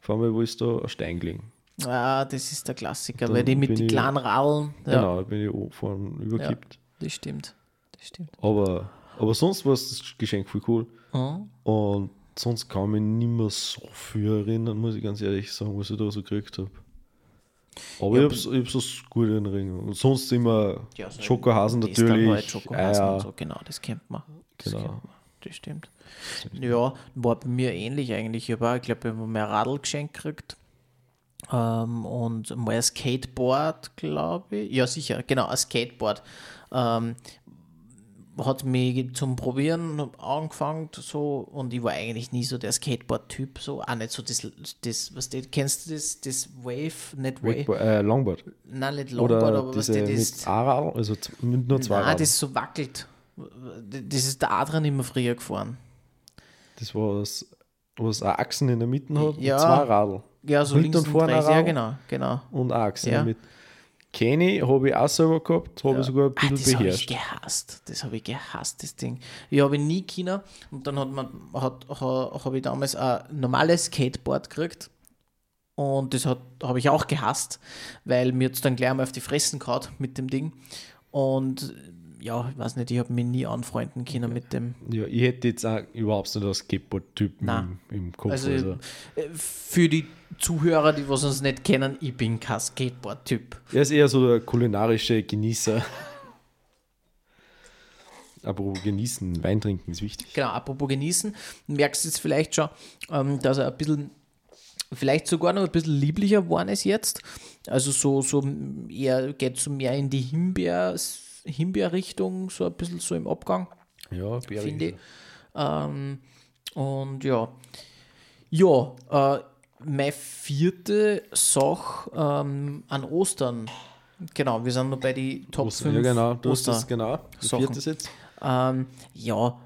Vor allem, wo ist da ein Stein gelegen. Ah, das ist der Klassiker, weil die mit den kleinen Radeln. Ja, Genau, da bin ich vorne überkippt. das stimmt. Das stimmt. Aber, aber sonst war das Geschenk voll cool. Mhm. Und sonst kann ich mich nicht mehr so viel erinnern, muss ich ganz ehrlich sagen, was ich da so gekriegt habe. Aber Ja, ich habe so gute Erinnerungen. Und sonst immer Ja, so Schokohasen natürlich. Halt Schokohasen Eier. und so, genau, das kennt man. Das Genau. kennt man. Das stimmt. Ja, war bei mir ähnlich eigentlich. Ich habe ich glaube, ich habe mehr Radl geschenkt gekriegt. Ähm, und mal ein Skateboard, glaube ich. Ja, sicher, genau, ein Skateboard. Ähm, hat mich zum Probieren angefangen so und ich war eigentlich nie so der Skateboard-Typ, so auch nicht so das, das was du, kennst du das, das Wave, nicht Wave, Wakeboard, äh, Longboard. nein, nicht Longboard, Oder aber was diese du, das, mit A-Radl, also nur zwei Nein, das so wackelt. Das ist der Adrian immer früher gefahren. Das war was, was eine Achsen in der Mitte hat Ja. zwei Radl. Ja, so Hinten links und vorne rechts. Ja, genau, genau. Und eine Achse Ja. in der Mitte. Kenne ich, habe ich auch selber gehabt, habe ich sogar ein Ah, bisschen das habe ich beherrscht. gehasst. Das habe ich gehasst, das Ding. Ich habe nie China und dann hat man, hat, ha, habe ich damals ein normales Skateboard gekriegt. Und das habe ich auch gehasst, weil mir jetzt dann gleich mal auf die Fressen gehauen mit dem Ding. Und ja, ich weiß nicht, ich habe mich nie anfreunden können mit dem. Ja, ich hätte jetzt auch überhaupt nicht als Skateboard-Typ im, im Kopf. Also, Also, äh, für die Zuhörer, die was uns nicht kennen, ich bin kein Skateboard-Typ. er ist eher so der kulinarische Genießer. Aber genießen, Wein trinken ist wichtig. Genau, apropos genießen, merkst du jetzt vielleicht schon, ähm, dass er ein bisschen, vielleicht sogar noch ein bisschen lieblicher geworden ist jetzt. Also so, so eher geht so mehr in die Himbeer, Himbeerrichtung, so ein bisschen so im Abgang, Ja, finde ich. Ähm, und ja, ja, äh, meine vierte Sache ähm, an Ostern. Genau, wir sind noch bei die Top Oster, 5 ja, genau, du hast Oster- das genau. Der Sachen. vierte jetzt. ähm, ja,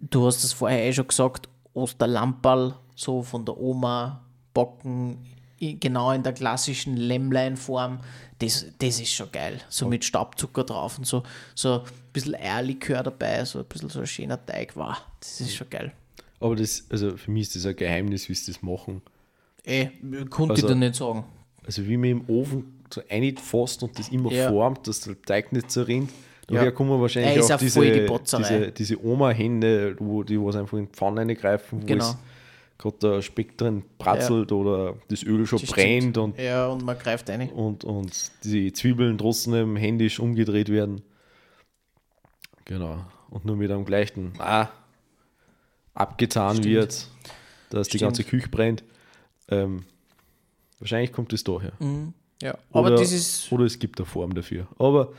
du hast es vorher eh schon gesagt, Osterlamperl, so von der Oma, Bocken, genau in der klassischen Lämmleinform, das, das ist schon geil. So mit Staubzucker drauf und so, so ein bisschen Eierlikör dabei, so ein bisschen so ein schöner Teig, wow, das ist schon geil. Aber das, also für mich ist das ein Geheimnis, wie sie das machen. Eh, konnte Also- ich dir nicht sagen. Also wie man im Ofen so einfasst und das immer Ja. formt, dass der Teig nicht zerrinnt. Ja. Daher kommen wir Er wahrscheinlich auch voll die diese, diese, diese Oma-Hände, wo die was einfach in die Pfanne reingreifen, wo Genau. es gerade der Speck drin bratzelt oder das Öl schon Das brennt stimmt. und, Ja, und man greift eine. und, und die Zwiebeln trotzdem händisch umgedreht werden. Genau. Und nur mit einem gleichen ah, abgetan Stimmt. wird, dass die Stimmt. ganze Küche brennt. Ähm, wahrscheinlich kommt es daher. Ja, aber Oder, das ist, oder es gibt eine Form dafür. Aber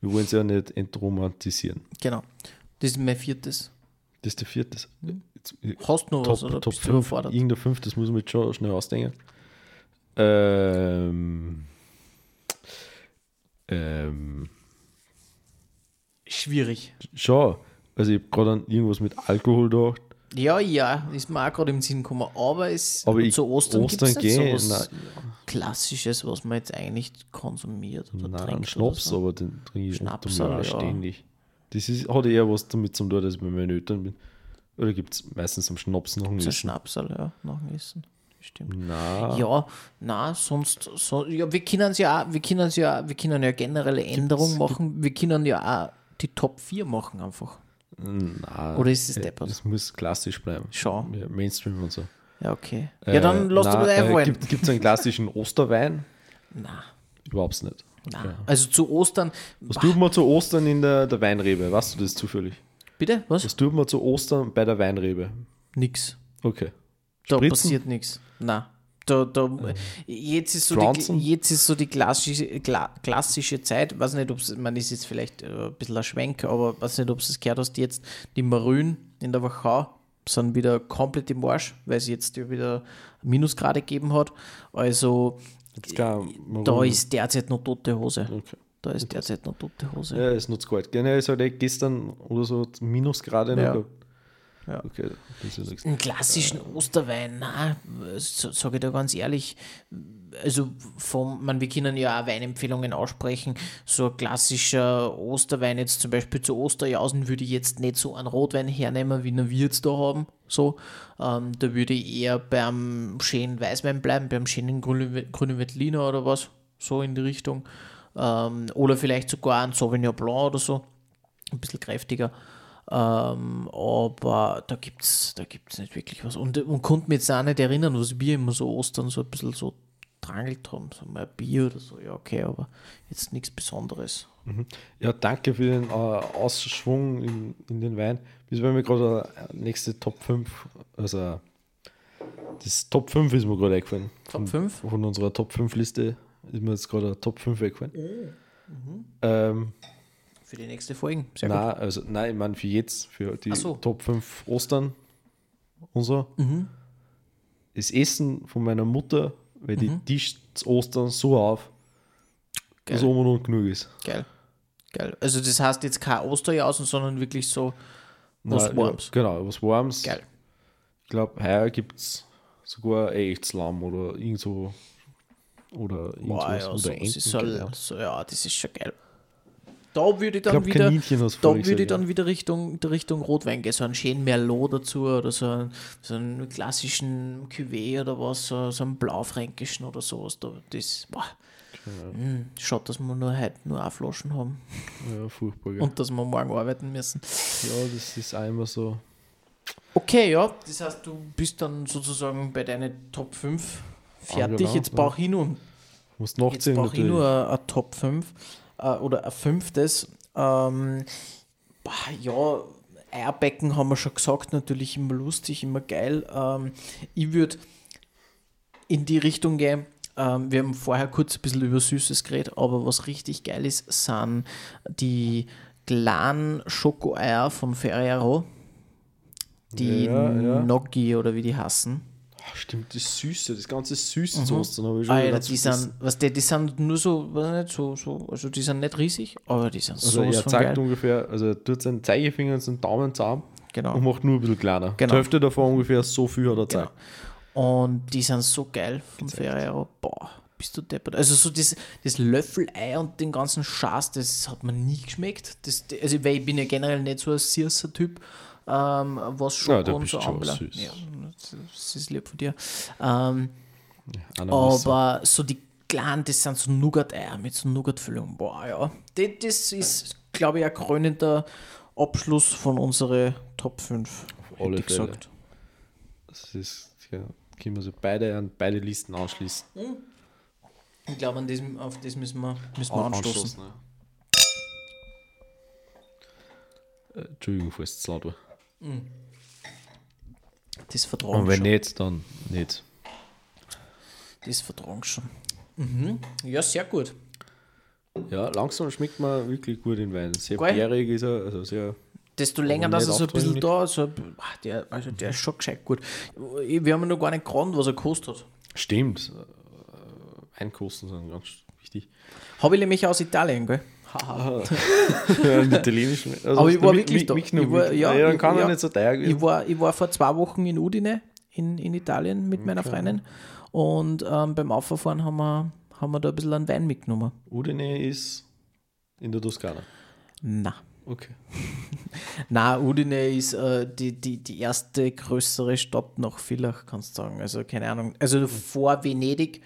wir wollen es ja nicht entromantisieren. genau, das ist mein viertes. Das ist der vierte. Jetzt, äh, Hast du noch Top, was oder Top bist du 5. überfordert? Irgendein 5, das muss man jetzt schon schnell ausdenken. Ähm, ähm, Schwierig. schon. Also ich habe gerade an irgendwas mit Alkohol gedacht. Ja, ja, ist mir auch gerade im Sinn gekommen, aber es Aber ich, zu Ostern, Ostern gibt's nicht gehen, so was nein, Klassisches, was man jetzt eigentlich konsumiert oder nein, trinkt. Schnaps, oder so. aber den trinke ich Schnaps, auch ja. ständig. Das ist, hat eher was damit zu tun, dass ich bei meinen Eltern bin. Oder gibt es meistens am Schnaps noch ein ein Essen. Schnapsal, ja, nach dem Essen. stimmt. Na, Ja, na, sonst, so, ja, wir können es ja wir können ja, wir können ja generelle Änderungen machen. Wir können ja auch die Top 4 machen einfach. na. Oder ist es äh, deppert? Das muss klassisch bleiben. Schon. Ja, Mainstream und so. Ja, okay. Ja, dann lass na, dir das äh, einfallen. Gibt es einen klassischen Osterwein? Na, Überhaupt nicht. Ja. Also zu Ostern. Was tut man zu Ostern in der, der Weinrebe? Weißt du das zufällig? Bitte? Was? Was tut man zu Ostern bei der Weinrebe? Nix. Okay. Da Spritzen? passiert nichts. Na. Da, da, jetzt, ist so die, jetzt ist so die klassische, kla, klassische Zeit, weiß nicht, ob es, man ist jetzt vielleicht äh, ein bisschen ein Schwenk, aber weiß nicht, ob du es gehört hast, jetzt die Marüen in der Wachau sind wieder komplett im Arsch, weil es jetzt ja wieder Minusgrade gegeben hat. Also Jetzt man da ist derzeit noch tote Hose. Okay. Da ist derzeit noch tote Hose. Ja, ist nutzt kalt. Genau, ist halt echt gestern oder so Minusgrade noch Ja. gehabt. Ja. Okay. Einen klassischen Osterwein, na, sage ich da ganz ehrlich, also vom, man, wir können ja auch Weinempfehlungen aussprechen. So ein klassischer Osterwein, jetzt zum Beispiel zu Osterjausen, würde ich jetzt nicht so einen Rotwein hernehmen, wie wir jetzt da haben. So, ähm, da würde ich eher beim schönen Weißwein bleiben, beim schönen grünen, grünen Veltliner oder was, so in die Richtung. Ähm, oder vielleicht sogar ein Sauvignon Blanc oder so, ein bisschen kräftiger. Ähm, aber da gibt es da gibt's nicht wirklich was. Und, und konnte mich jetzt auch nicht erinnern, was wir immer so Ostern so ein bisschen so drangelt haben. So mal Bier oder so, ja, okay, aber jetzt nichts Besonderes. Ja, danke für den äh, Ausschwung in, in den Wein. Bis wenn mir gerade äh, nächste Top 5, also das Top 5 ist mir gerade eingefallen. Top 5? Von unserer Top 5 Liste ist mir jetzt gerade eine Top 5 eingefallen. Ähm, Für die nächste Folge. Sehr gut. nein, also nein, ich meine für jetzt, für die so. Top 5 Ostern und so. Mhm. Das Essen von meiner Mutter, weil die Mhm. tischt zu Ostern so auf, dass Geil. oben und genug ist. Geil. Geil. Also das heißt jetzt kein Osterjausen, sondern wirklich so was Nein, Warmes. Ja, genau, was Warmes. Geil. Ich glaube, heuer gibt es sogar ein echtes Lamm oder irgend so. Oder irgendwas. ja, oder so, Enten, ist keine so, Ahnung. so, ja, das ist schon geil. Da würde ich Ich dann wieder. Kaninchen hast du Da würde ich dann wieder Richtung, Richtung Rotwein gehen, so einen schönen Merlot dazu oder so einen, so einen klassischen Cuvée oder was, so, so einen blaufränkischen oder sowas. Da, das, boah. Mm, schaut, dass wir nur heute nur eine Flaschen haben ja. ja, furchtbar. Gell? und dass wir morgen arbeiten müssen. ja, das ist immer so. Okay, ja, das heißt, du bist dann sozusagen bei deinen Top 5 fertig. Angelangt, Jetzt ja. brauche ich nur Musst Jetzt nachziehen brauche ich nur ein, ein Top 5 äh, oder ein fünftes. Ähm, ja, Eierbecken haben wir schon gesagt, natürlich immer lustig, immer geil. Ähm, ich würde in die Richtung gehen. Ähm, wir haben vorher kurz ein bisschen über Süßes geredet, aber was richtig geil ist, sind die kleinen Schokoeier von Ferrero. Die Ja, ja. Gnocchi oder wie die heißen. Ah, stimmt, das Süße, das ganze Süße zu Ostern habe ich schon Mhm. Alter, ganz die vergessen. sind, was die, die sind nur so, nicht, so, so, also die sind nicht riesig, aber die sind Also sowas er zeigt ungefähr, also er tut seinen Zeigefinger und seinen Daumen zusammen Genau. und macht nur ein bisschen kleiner. Genau. Die Hälfte davon ungefähr so viel hat er genau. gezeigt. Und die sind so geil von Ferrero. Boah, bist du deppert. Also so das, das Löffelei und den ganzen Schaß, das hat mir nie geschmeckt. Das, also weil ich bin ja generell nicht so ein süßer Typ, ähm, was Schoko Ja, bist so schon süß. Ja, das, ist lieb von dir. Ähm, Ananas. Aber so die kleinen, das sind so Nougat-Eier mit so Nougat-Füllung. Boah, ja. Das, das ist, glaube ich, ein krönender Abschluss von unseren Top 5. Auf alle ich Fälle. gesagt. Das ist, ja, können wir so beide an beide Listen anschließen. Ich glaube, an diesem, auf das müssen wir, müssen wir anstoßen. ja. Äh, Entschuldigung, falls es laut war. Das vertrauen Und wenn schon. nicht, dann nicht. Das vertrauen schon. Mhm. Ja, sehr gut. Ja, langsam schmeckt man wirklich gut den Wein. Sehr Geil. bärig ist er, also sehr. Desto länger, dass er so ein bisschen da so, ach, der, also der ist schon gescheit gut. Wir haben ja noch gar nicht geraten, was er gekostet hat. Stimmt. Äh, Weinkosten sind ganz wichtig. Habe ich nämlich aus Italien, gell? ja, einen italienischen. Also Aber ich war wirklich da. Ich war- ja, ja, dann ich- kann ja. er nicht so teuer Ich war, ich war vor zwei Wochen in Udine in, in Italien mit meiner Freundin und ähm, beim Auffahren haben wir, haben wir da ein bisschen einen Wein mitgenommen. Udine ist in der Toskana. Na, Okay. Na, Udine ist äh, die, die, die erste größere Stadt nach Villach, kannst du sagen. Also keine Ahnung. Also vor Venedig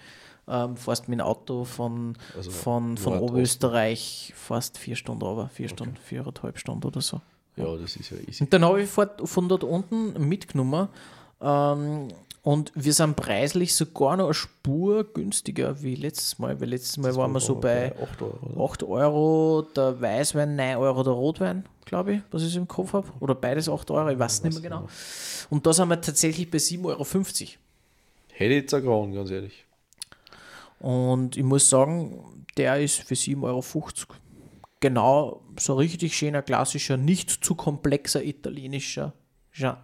ähm, fährst mit dem Auto von, Also von, von. Oberösterreich fast vier Stunden aber vier Stunden, viereinhalb Stunden oder so. Ja, das ist ja easy. Und dann habe ich von dort unten mitgenommen ähm, und wir sind preislich sogar noch eine Spur günstiger wie letztes Mal, weil letztes Mal waren wir so bei 8 Euro. oder? 8 Euro der Weißwein, 9 Euro der Rotwein, glaube ich, was ich im Kopf habe. Oder beides 8 Euro, ich weiß es nicht mehr genau. Und da sind wir tatsächlich bei 7,50 Euro. Hätte ich jetzt auch gehauen, ganz ehrlich. Und ich muss sagen, der ist für 7,50 Euro genau so richtig schöner, klassischer, nicht zu komplexer italienischer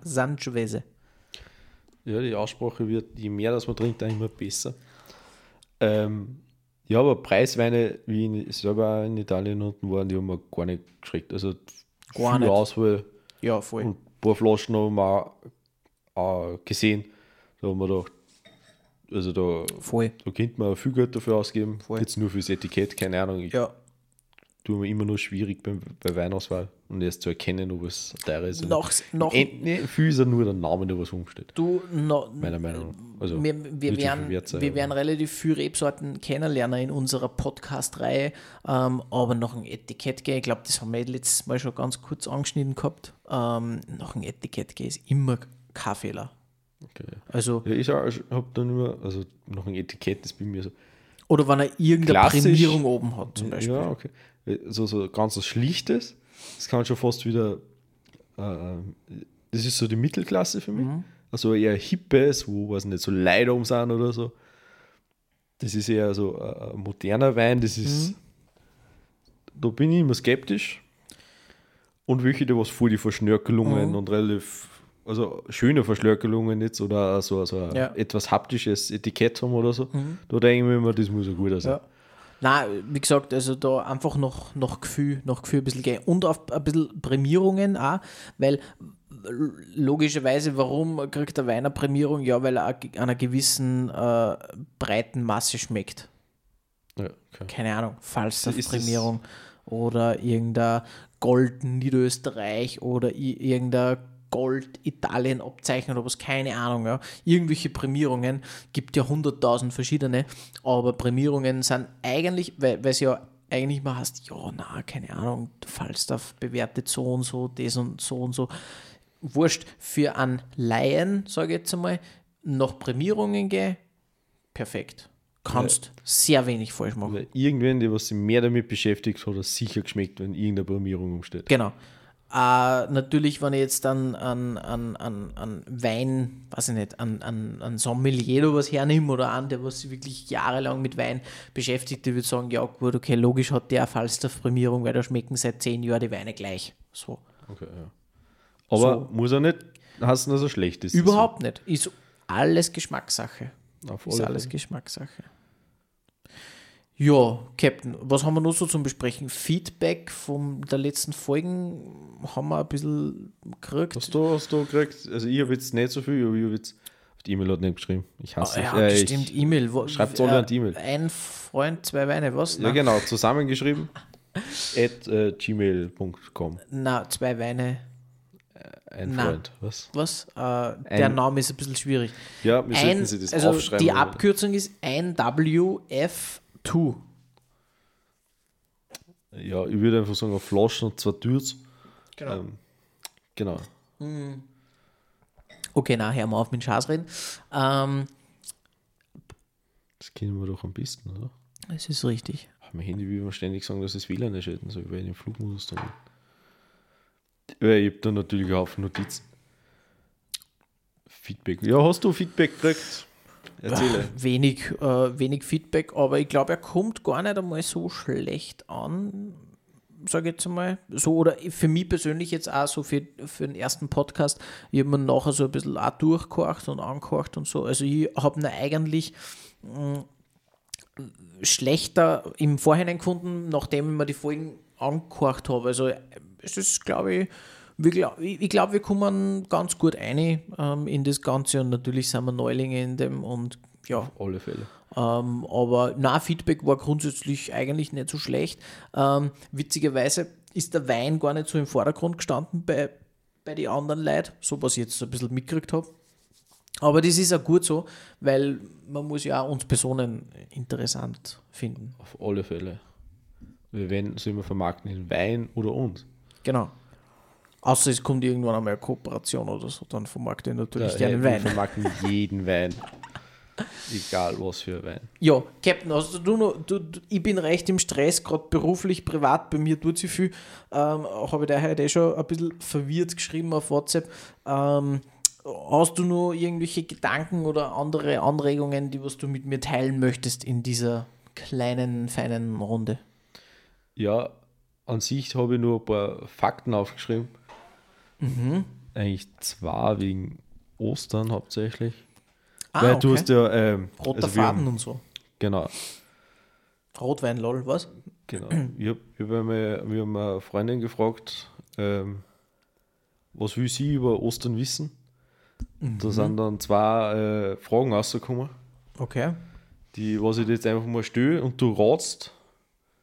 Sangiovese. Ja, die Aussprache wird, je mehr das man trinkt, dann immer besser. Ähm, ja, aber Preisweine, wie ich selber in Italien unten waren, die haben mir gar nicht geschreckt. Also Gar viel nicht. Auswahl Ja, voll. und ein paar Flaschen haben wir auch, auch gesehen. Da haben wir gedacht, also da, voll. da könnte man viel Geld dafür ausgeben. Voll. Jetzt nur fürs Etikett, keine Ahnung. Ich Ja, tue mir immer nur schwierig beim, bei Weinauswahl und erst zu erkennen, ob es teurer ist. noch, noch End- nee, viel ist ja nur der Name, der was rumsteht. du, noch, Meiner Meinung nach. Also, wir, wir, werden, sein, wir werden relativ viele Rebsorten kennenlernen in unserer Podcast-Reihe, ähm, aber nach einem Etikett gehen, ich glaube, das haben wir letztes Mal schon ganz kurz angeschnitten gehabt, ähm, nach einem Etikett gehen ist immer kein Fehler. Okay. Also, Ja, ich habe dann immer, also noch ein Etikett, das bei mir so. oder wenn er irgendeine Klassisch. Prämierung oben hat, zum Beispiel. Ja, okay. So, so ganz was Schlichtes, das kann schon fast wieder, äh, das ist so die Mittelklasse für mich. Mhm. Also eher Hippes, wo, weiß nicht, so Leider um sind oder so. Das ist eher so äh, ein moderner Wein, das ist, Mhm. da bin ich immer skeptisch. Und welche, die was vor die Verschnörkelungen Mhm. und relativ, also schöne Verschnörkelungen jetzt oder so, so ein Ja. Mhm. etwas haptisches Etikett haben oder so, da denke ich mir immer, das muss ein guter sein. Ja. Nein, wie gesagt, also da einfach noch, noch Gefühl, noch Gefühl ein bisschen gehen. Und auf ein bisschen Prämierungen auch, weil logischerweise, warum kriegt der Wein eine Prämierung? Ja, weil er einer gewissen äh, breiten Masse schmeckt. Ja, okay. Keine Ahnung, Falstaff-Prämierung oder irgendein Gold Niederösterreich oder irgendein Gold Italien Abzeichen oder was, keine Ahnung. Ja. Irgendwelche Prämierungen, gibt ja hunderttausend verschiedene, aber Prämierungen sind eigentlich, weil es ja eigentlich mal heißt, ja, na, keine Ahnung, Falstaff bewertet so und so, das und so und so. Wurscht, für einen Laien, sage ich jetzt einmal, nach Prämierungen gehen, perfekt. Kannst sehr wenig falsch machen. Weil irgendwann, der was sich mehr damit beschäftigt, hat er sicher geschmeckt, wenn irgendeine Prämierung umsteht. Genau. Äh, natürlich, wenn ich jetzt dann an, an, an, an Wein, weiß ich nicht, an, an, an Sommelier oder was hernehme oder an, der was sich wirklich jahrelang mit Wein beschäftigt, der würde sagen, ja gut, okay, logisch hat der Falstaff-Prämierung, weil da schmecken seit zehn Jahren die Weine gleich. So. Okay, ja. Aber muss er nicht heißen, dass er schlecht ist. Überhaupt nicht. Ist alles Geschmackssache. Auf Ist alle alles. Geschmackssache. Ja, Captain, was haben wir noch so zum Besprechen? Feedback von der letzten Folgen haben wir ein bisschen gekriegt. Hast du, hast du gekriegt? Also ich habe jetzt nicht so viel, aber ich habe jetzt die E-Mail hat nicht geschrieben. Ich hasse Ah, es. ja, Äh, das ich- stimmt, E-Mail. Schreibt's alle an die E-Mail. Ein Freund, zwei Weine, was? Ja Na, genau, zusammengeschrieben. at äh, gmail.com. na zwei Weine. Ein Na. Freund. Was? Was? Äh, der Name ist ein bisschen schwierig. Ja, wir sollten Ein, Sie das also aufschreiben. die? Abkürzung ist 1WF2. Ja, ich würde einfach sagen, eine Flasche und zwei Türs. Genau. Ähm, genau. Okay, na, hör mal auf mit Schatz reden. Ähm, Das kennen wir doch am besten, oder? es ist richtig. Auf mein Handy will man ständig sagen, dass es WLAN hätten soll, weil ich den Flugmodus drin Ja, ich habe da natürlich einen Haufen Notizen. Feedback. Ja, hast du Feedback gekriegt? Erzähle. Wenig, äh, wenig Feedback, aber ich glaube, er kommt gar nicht einmal so schlecht an, sage ich jetzt einmal. So, oder für mich persönlich jetzt auch so für, für den ersten Podcast, ich habe mir nachher so ein bisschen auch durchgehorcht und angehorcht und so. Also ich habe ihn eigentlich mh, schlechter im Vorhinein gefunden, nachdem ich mir die Folgen angehorcht habe. Also es ist, glaube ich, glaub, ich ich glaube, wir kommen ganz gut ein ähm, in das Ganze und natürlich sind wir Neulinge in dem und ja, Auf alle Fälle. ähm, aber na, Feedback war grundsätzlich eigentlich nicht so schlecht. Ähm, witzigerweise, ist der Wein gar nicht so im Vordergrund gestanden bei, bei den anderen Leuten, so was ich jetzt so ein bisschen mitgekriegt habe. Aber das ist auch gut so, weil man muss ja auch uns Personen interessant finden. Auf alle Fälle. Wir werden so immer vermarkten in Wein oder uns. Genau. Außer es kommt irgendwann einmal eine Kooperation oder so, dann vermarkte ich natürlich Ja, gerne wir Wein. vermarkten jeden Wein. Egal was für Wein. Ja, Captain, hast du noch, du, du, ich bin recht im Stress, gerade beruflich, privat, bei mir tut sich viel. Ähm, Habe ich daher eh schon ein bisschen verwirrt geschrieben auf WhatsApp. Ähm, hast du noch irgendwelche Gedanken oder andere Anregungen, die was du mit mir teilen möchtest in dieser kleinen, feinen Runde? Ja, an sich habe ich nur ein paar Fakten aufgeschrieben. Mhm. Eigentlich zwei wegen Ostern hauptsächlich. Ah, Weil du okay. hast ja. Ähm, Roter also Faden haben- und so. Genau, Rotwein, lol, was? genau. ich hab, ich hab einmal, wir haben eine Freundin gefragt, ähm, was will sie über Ostern wissen? Mhm. Da sind dann zwei äh, Fragen rausgekommen, Okay. die was ich jetzt einfach mal stelle und du ratst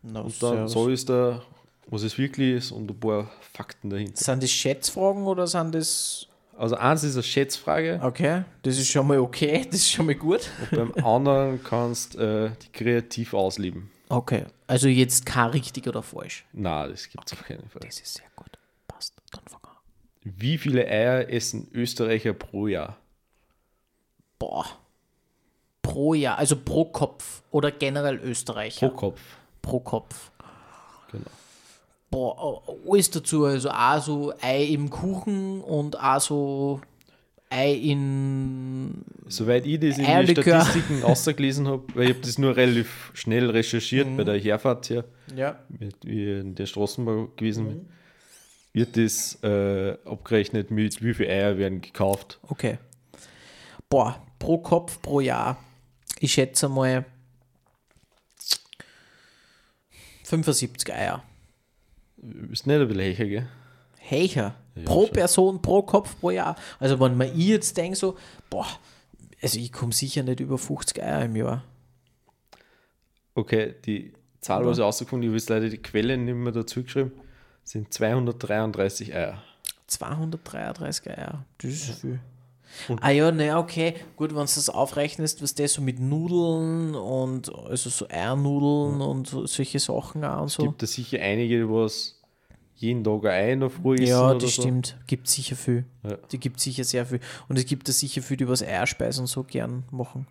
Na, und dann servus. so ist da, was es wirklich ist und ein paar Fakten dahinter. Sind das Schätzfragen oder sind das. Also eins ist eine Schätzfrage Okay, das ist schon mal okay, das ist schon mal gut. und beim anderen kannst äh, die kreativ ausleben. Okay, also jetzt kein richtig oder falsch. Na, das gibt es auf keinen Fall. Das ist sehr gut. Passt, dann fang an. Wie viele Eier essen Österreicher pro Jahr? Boah. Pro Jahr, also pro Kopf oder generell Österreicher. Pro Kopf. Pro Kopf. Genau. Boah, alles dazu. Also auch so Ei im Kuchen und auch so Ei in. Soweit ich das in die Eierlikör. Statistiken ausgelesen habe, weil ich habe das nur relativ schnell recherchiert Mhm. bei der Herfahrt hier, Ja. mit, wie in der Straßenbahn gewesen Mhm. bin, wird das äh, abgerechnet mit wie viele Eier werden gekauft. Okay. Boah, pro Kopf pro Jahr. Ich schätze mal 75 Eier. Ist nicht ein bisschen heicher, gell? Hecher. pro schon. Person, pro Kopf pro Jahr. Also wenn man ich jetzt denke so, boah, also ich komme sicher nicht über 50 Eier im Jahr. Okay, die Zahl, was ich rausgefunden habe, ich habe leider die Quelle nicht mehr dazu geschrieben, sind 233 Eier. 233 Eier. Das ist viel. Und- ah ja, ne, okay. Gut, wenn du das aufrechnest, was das so mit Nudeln und also so Eiernudeln und so, solche Sachen auch und so. Gibt es sicher einige, die was jeden Tag ein Ei noch früh essen Ja, das so. stimmt. Gibt sicher viel. Ja. Die gibt sicher sehr viel. Und es gibt da sicher viel, die was Eierspeisen so gern machen.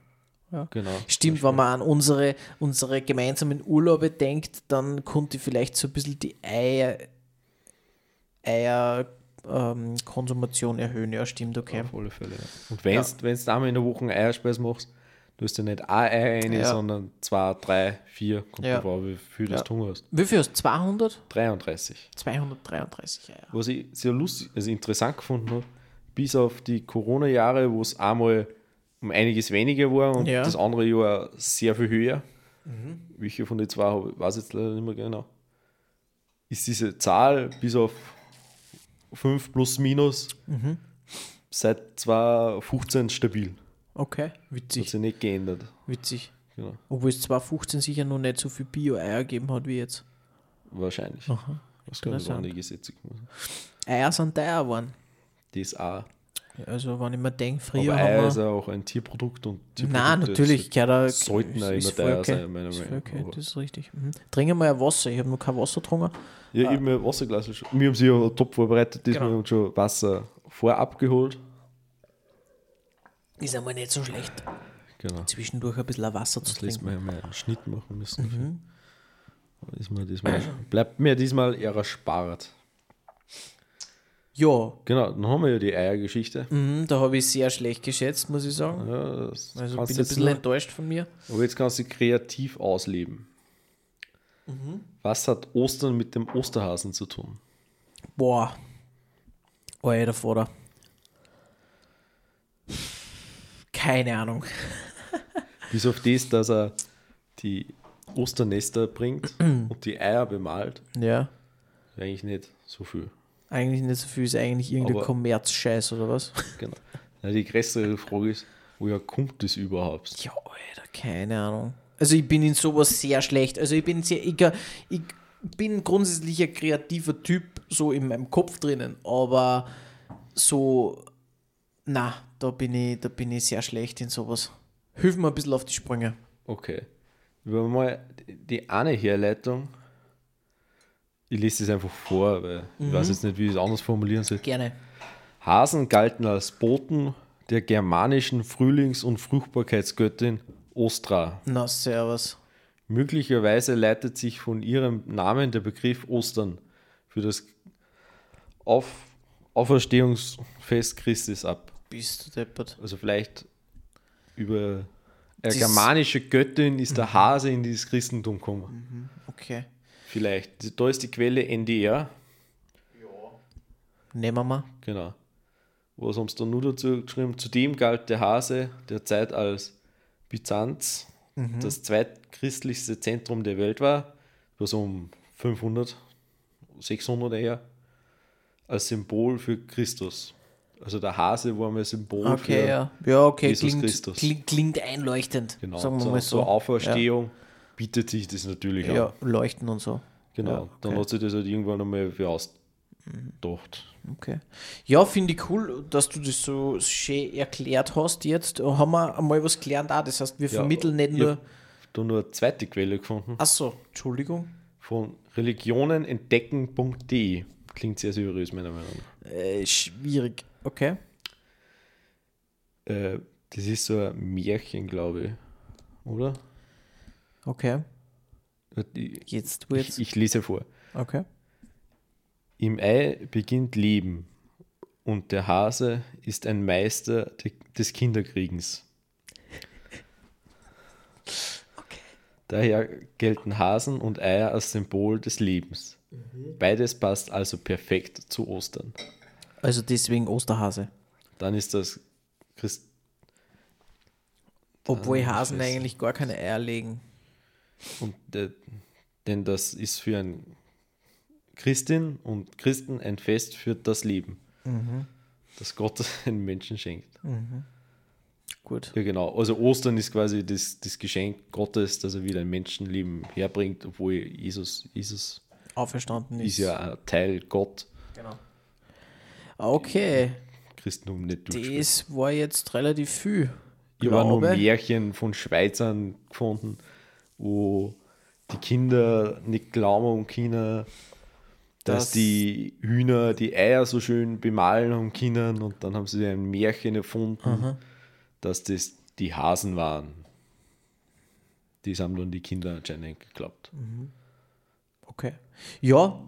Genau. Stimmt, wenn man an unsere, unsere gemeinsamen Urlaube denkt, dann konnte vielleicht so ein bisschen die Eier, Eier ähm, Konsumation erhöhen. Ja, stimmt, okay. Auf alle Fälle. Ja. Und wenn du wenn's einmal in der Woche einen Eierspeis machst, du hast ja nicht ein Ei rein, Ja. sondern zwei, drei, vier, kommt Ja. drauf wie viel Ja. das tun hast. Wie viel hast du? 200? 33. 233 Eier. Was ich sehr lustig, also interessant gefunden habe, bis auf die Corona-Jahre, wo es einmal um einiges weniger war und Ja. das andere Jahr sehr viel höher. Welche von den zwei habe ich, weiß ich jetzt leider nicht mehr genau. Ist diese Zahl bis auf 5 plus minus seit 2015 stabil. Okay, Hat witzig, sich nicht geändert. witzig. Genau. Obwohl es 2015 sicher noch nicht so viel Bio-Eier gegeben hat wie jetzt. Wahrscheinlich. Aha. Das kann auch nicht Gesetze gemacht. Eier sind teuer geworden. Das auch. Also, wenn ich mir denke, früher Aber Eier haben ist ja auch ein Tierprodukt und Nein, Tierprodukte natürlich, gehört da. sollten ist immer teuer okay. sein, meiner Ist Meinung okay, nach. das ist richtig. Mhm. Trinken wir ja Wasser. Ich habe noch kein Wasser getrunken. Ja, ich habe mir ein Wasserglas schon. Wir haben sie ja top vorbereitet, diesmal Genau. und schon Wasser vorab geholt. Ist einmal nicht so schlecht, Genau. zwischendurch ein bisschen Wasser zu Das lässt trinken. man ja mal einen Schnitt machen müssen. Mhm. Ist mir diesmal, bleibt mir diesmal eher erspart. Ja, Genau, dann haben wir ja die Eiergeschichte. mhm, da habe ich sehr schlecht geschätzt, muss ich sagen. Ja, das Also bin ein bisschen nur, enttäuscht von mir. aber jetzt kannst du kreativ ausleben. Mhm. Was hat Ostern mit dem Osterhasen zu tun? Boah. Alter Vater. Keine Ahnung. Bis auf das, dass er die Osternester bringt und die Eier bemalt, Ja. eigentlich nicht so viel. Eigentlich nicht so viel, ist eigentlich irgendein Kommerzscheiß oder was? Genau. Ja, die größere Frage ist, woher kommt das überhaupt? Ja, Alter, keine Ahnung. Also ich bin in sowas sehr schlecht. Also ich bin sehr, ich, ich bin grundsätzlich ein kreativer Typ, so in meinem Kopf drinnen, aber so, na, da bin ich, da bin ich sehr schlecht in sowas. Hilf mir ein bisschen auf die Sprünge. Okay. Wir haben mal die eine Herleitung. Ich lese es einfach vor, weil ich weiß jetzt nicht, wie ich es anders formulieren soll. Gerne. Hasen galten als Boten der germanischen Frühlings- und Fruchtbarkeitsgöttin Ostra. Na, servus. Möglicherweise leitet sich von ihrem Namen der Begriff Ostern für das Auf Auferstehungsfest Christus ab. Bist du deppert. Also vielleicht über eine germanische Göttin ist der Hase in dieses Christentum gekommen. Okay. Vielleicht. Da ist die Quelle NDR. Nehmen wir mal. Genau. Was haben sie dann nur dazu geschrieben? Zudem galt der Hase der Zeit als Byzanz, das zweitchristlichste Zentrum der Welt war, was um 500, 600 eher, als Symbol für Christus. Also der Hase war mal Symbol Okay, für ja. Ja, okay, Jesus klingt, Christus. klingt, klingt einleuchtend. genau, sagen wir zur, mal so. zur Auferstehung bietet sich das natürlich Ja, an. ja, leuchten und so. Genau. Ja, Dann okay. hat sich das halt irgendwann einmal ausgedacht. Okay. Ja, finde ich cool, dass du das so schön erklärt hast jetzt. Haben wir einmal was gelernt auch. Das heißt, wir Ja, vermitteln nicht ich nur. Da nur eine zweite Quelle gefunden. Achso, Entschuldigung. von religionenentdecken.de. Klingt sehr seriös, meiner Meinung nach. Äh, schwierig. Okay. Äh, das ist so ein Märchen, glaube ich. Oder? Okay. Ich, Jetzt du ich, jetzt. ich lese vor. Okay. Im Ei beginnt Leben und der Hase ist ein Meister de- des Kinderkriegens. Daher gelten Hasen und Eier als Symbol des Lebens. Beides passt also perfekt zu Ostern. Also deswegen Osterhase. Dann ist das Christ Obwohl Ah, Hasen eigentlich gar keine Eier legen. Und äh, denn das ist für ein Christin und Christen ein Fest für das Leben, das Gott den Menschen schenkt. Gut. Ja, genau. Also Ostern ist quasi das, das Geschenk Gottes, dass er wieder ein Menschenleben herbringt, obwohl Jesus, Jesus Auferstanden ist. ist ja ein Teil Gott. Genau. Okay. Christentum nicht. Das war jetzt relativ viel. Ich habe glaube. Märchen von Schweizern gefunden, wo die Kinder nicht glauben können, dass Das- die Hühner die Eier so schön bemalen haben können und dann haben sie ein Märchen erfunden, dass das die Hasen waren. Das haben dann die Kinder anscheinend geglaubt. Okay. Ja,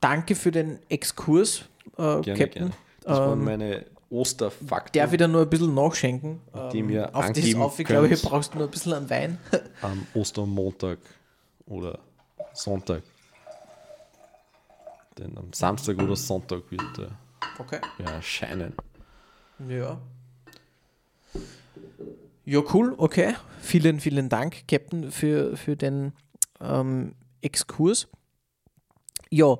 danke für den Exkurs, äh, Gerne, Captain. gerne. Das waren Ähm, meine Osterfakten Darf ich da nur ein bisschen nachschenken? die Ähm, auf das auf, ich glaube, hier brauchst du nur ein bisschen an Wein. am Ostermontag oder Sonntag. Denn am Samstag oder Sonntag wird er Okay. ja, erscheinen. Ja. Ja, cool, okay. Vielen, vielen Dank, Captain, für, für den ähm, Exkurs. Ja.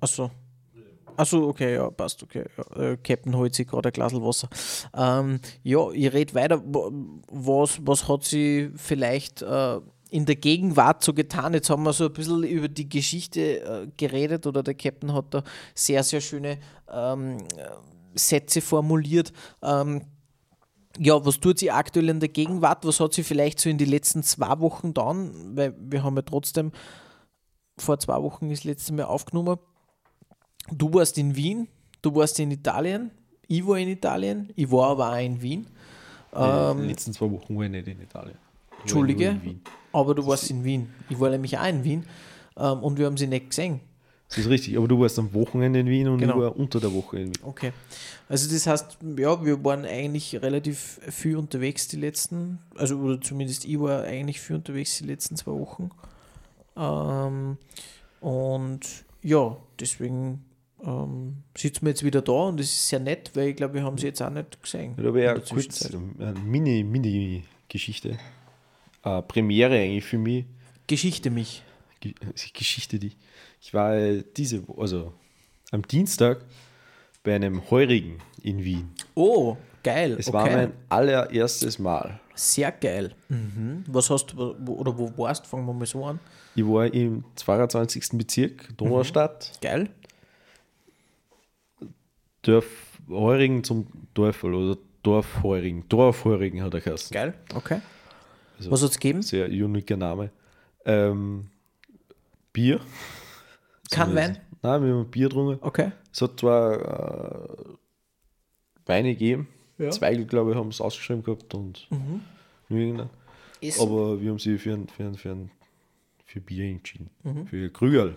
Achso. Achso, okay, ja, passt, okay. Äh, Captain holt sich gerade ein Glas Wasser. Ähm, ja, ich rede weiter. Wa- Was, was hat sie vielleicht äh, in der Gegenwart so getan? Jetzt haben wir so ein bisschen über die Geschichte äh, geredet oder der Captain hat da sehr, sehr schöne ähm, Sätze formuliert. Ähm, ja, was tut sie aktuell in der Gegenwart? Was hat sie vielleicht so in die letzten zwei Wochen dann? Weil wir haben ja trotzdem vor zwei Wochen das letzte Mal aufgenommen. Du warst in Wien, du warst in Italien, ich war in Italien, ich war aber auch in Wien. die Ähm, letzten zwei Wochen war ich nicht in Italien. Ich Entschuldige, in aber du warst in Wien. Ich war nämlich auch in Wien ähm, und wir haben sie nicht gesehen. Das ist richtig, aber du warst am Wochenende in Wien und Genau. ich war unter der Woche in Wien. Okay. Also das heißt, ja, wir waren eigentlich relativ viel unterwegs die letzten, also oder zumindest ich war eigentlich viel unterwegs die letzten zwei Wochen. Ähm, und ja, deswegen ähm, sitzen wir jetzt wieder da und es ist sehr nett, weil ich glaube, wir haben sie jetzt auch nicht gesehen. Da habe ich kurz eine Mini, Mini-Geschichte. Äh, Premiere eigentlich für mich. Geschichte mich. Ge- Geschichte, die ich war äh, diese, also am Dienstag bei einem Heurigen in Wien. Oh, Geil. Es okay. war mein allererstes Mal. Sehr geil. Mhm. Was hast du, oder wo warst Fangen wir mal so an. Ich war im 22. Bezirk, Donaustadt, Geil. Dorf Heurigen zum Dorfel oder Dorfheurigen. Dorfheurigen hat er geheißen. Geil. Okay. Also- Was hat es gegeben? Sehr uniker Name. Ähm, Bier. Kein So, Wein? Nein, wir haben Bier getrunken. Okay. Es hat zwar äh, Weine gegeben, Ja. Zweigel, glaube ich, haben es ausgeschrieben gehabt und nur irgendein. Essen. Aber wir haben sie für ein, für ein, für ein für Bier entschieden. Mhm. Für Krügerl.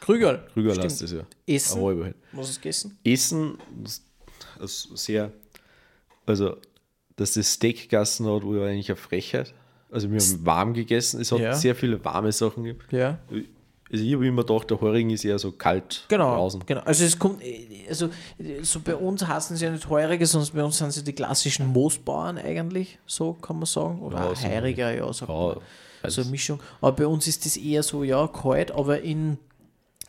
Krügerl. Krügerl heißt das ja. Essen. Ein. Was hast du gegessen? Essen, das sehr, also, dass das Steak gegessen hat, war eigentlich eine Frechheit. Also, wir haben warm gegessen. Es hat Ja. sehr viele warme Sachen gegeben. Ja. Also, ich habe immer gedacht, der Hering ist eher so kalt Genau, draußen. genau. Also es kommt, also so bei uns heißen sie ja nicht Heurige, sondern bei uns sind sie die klassischen Moosbauern eigentlich, so kann man sagen. Oder Ja. Heuriger, ja, sagt Ja, man. so also- eine Mischung. Aber bei uns ist das eher so, ja, kalt, aber in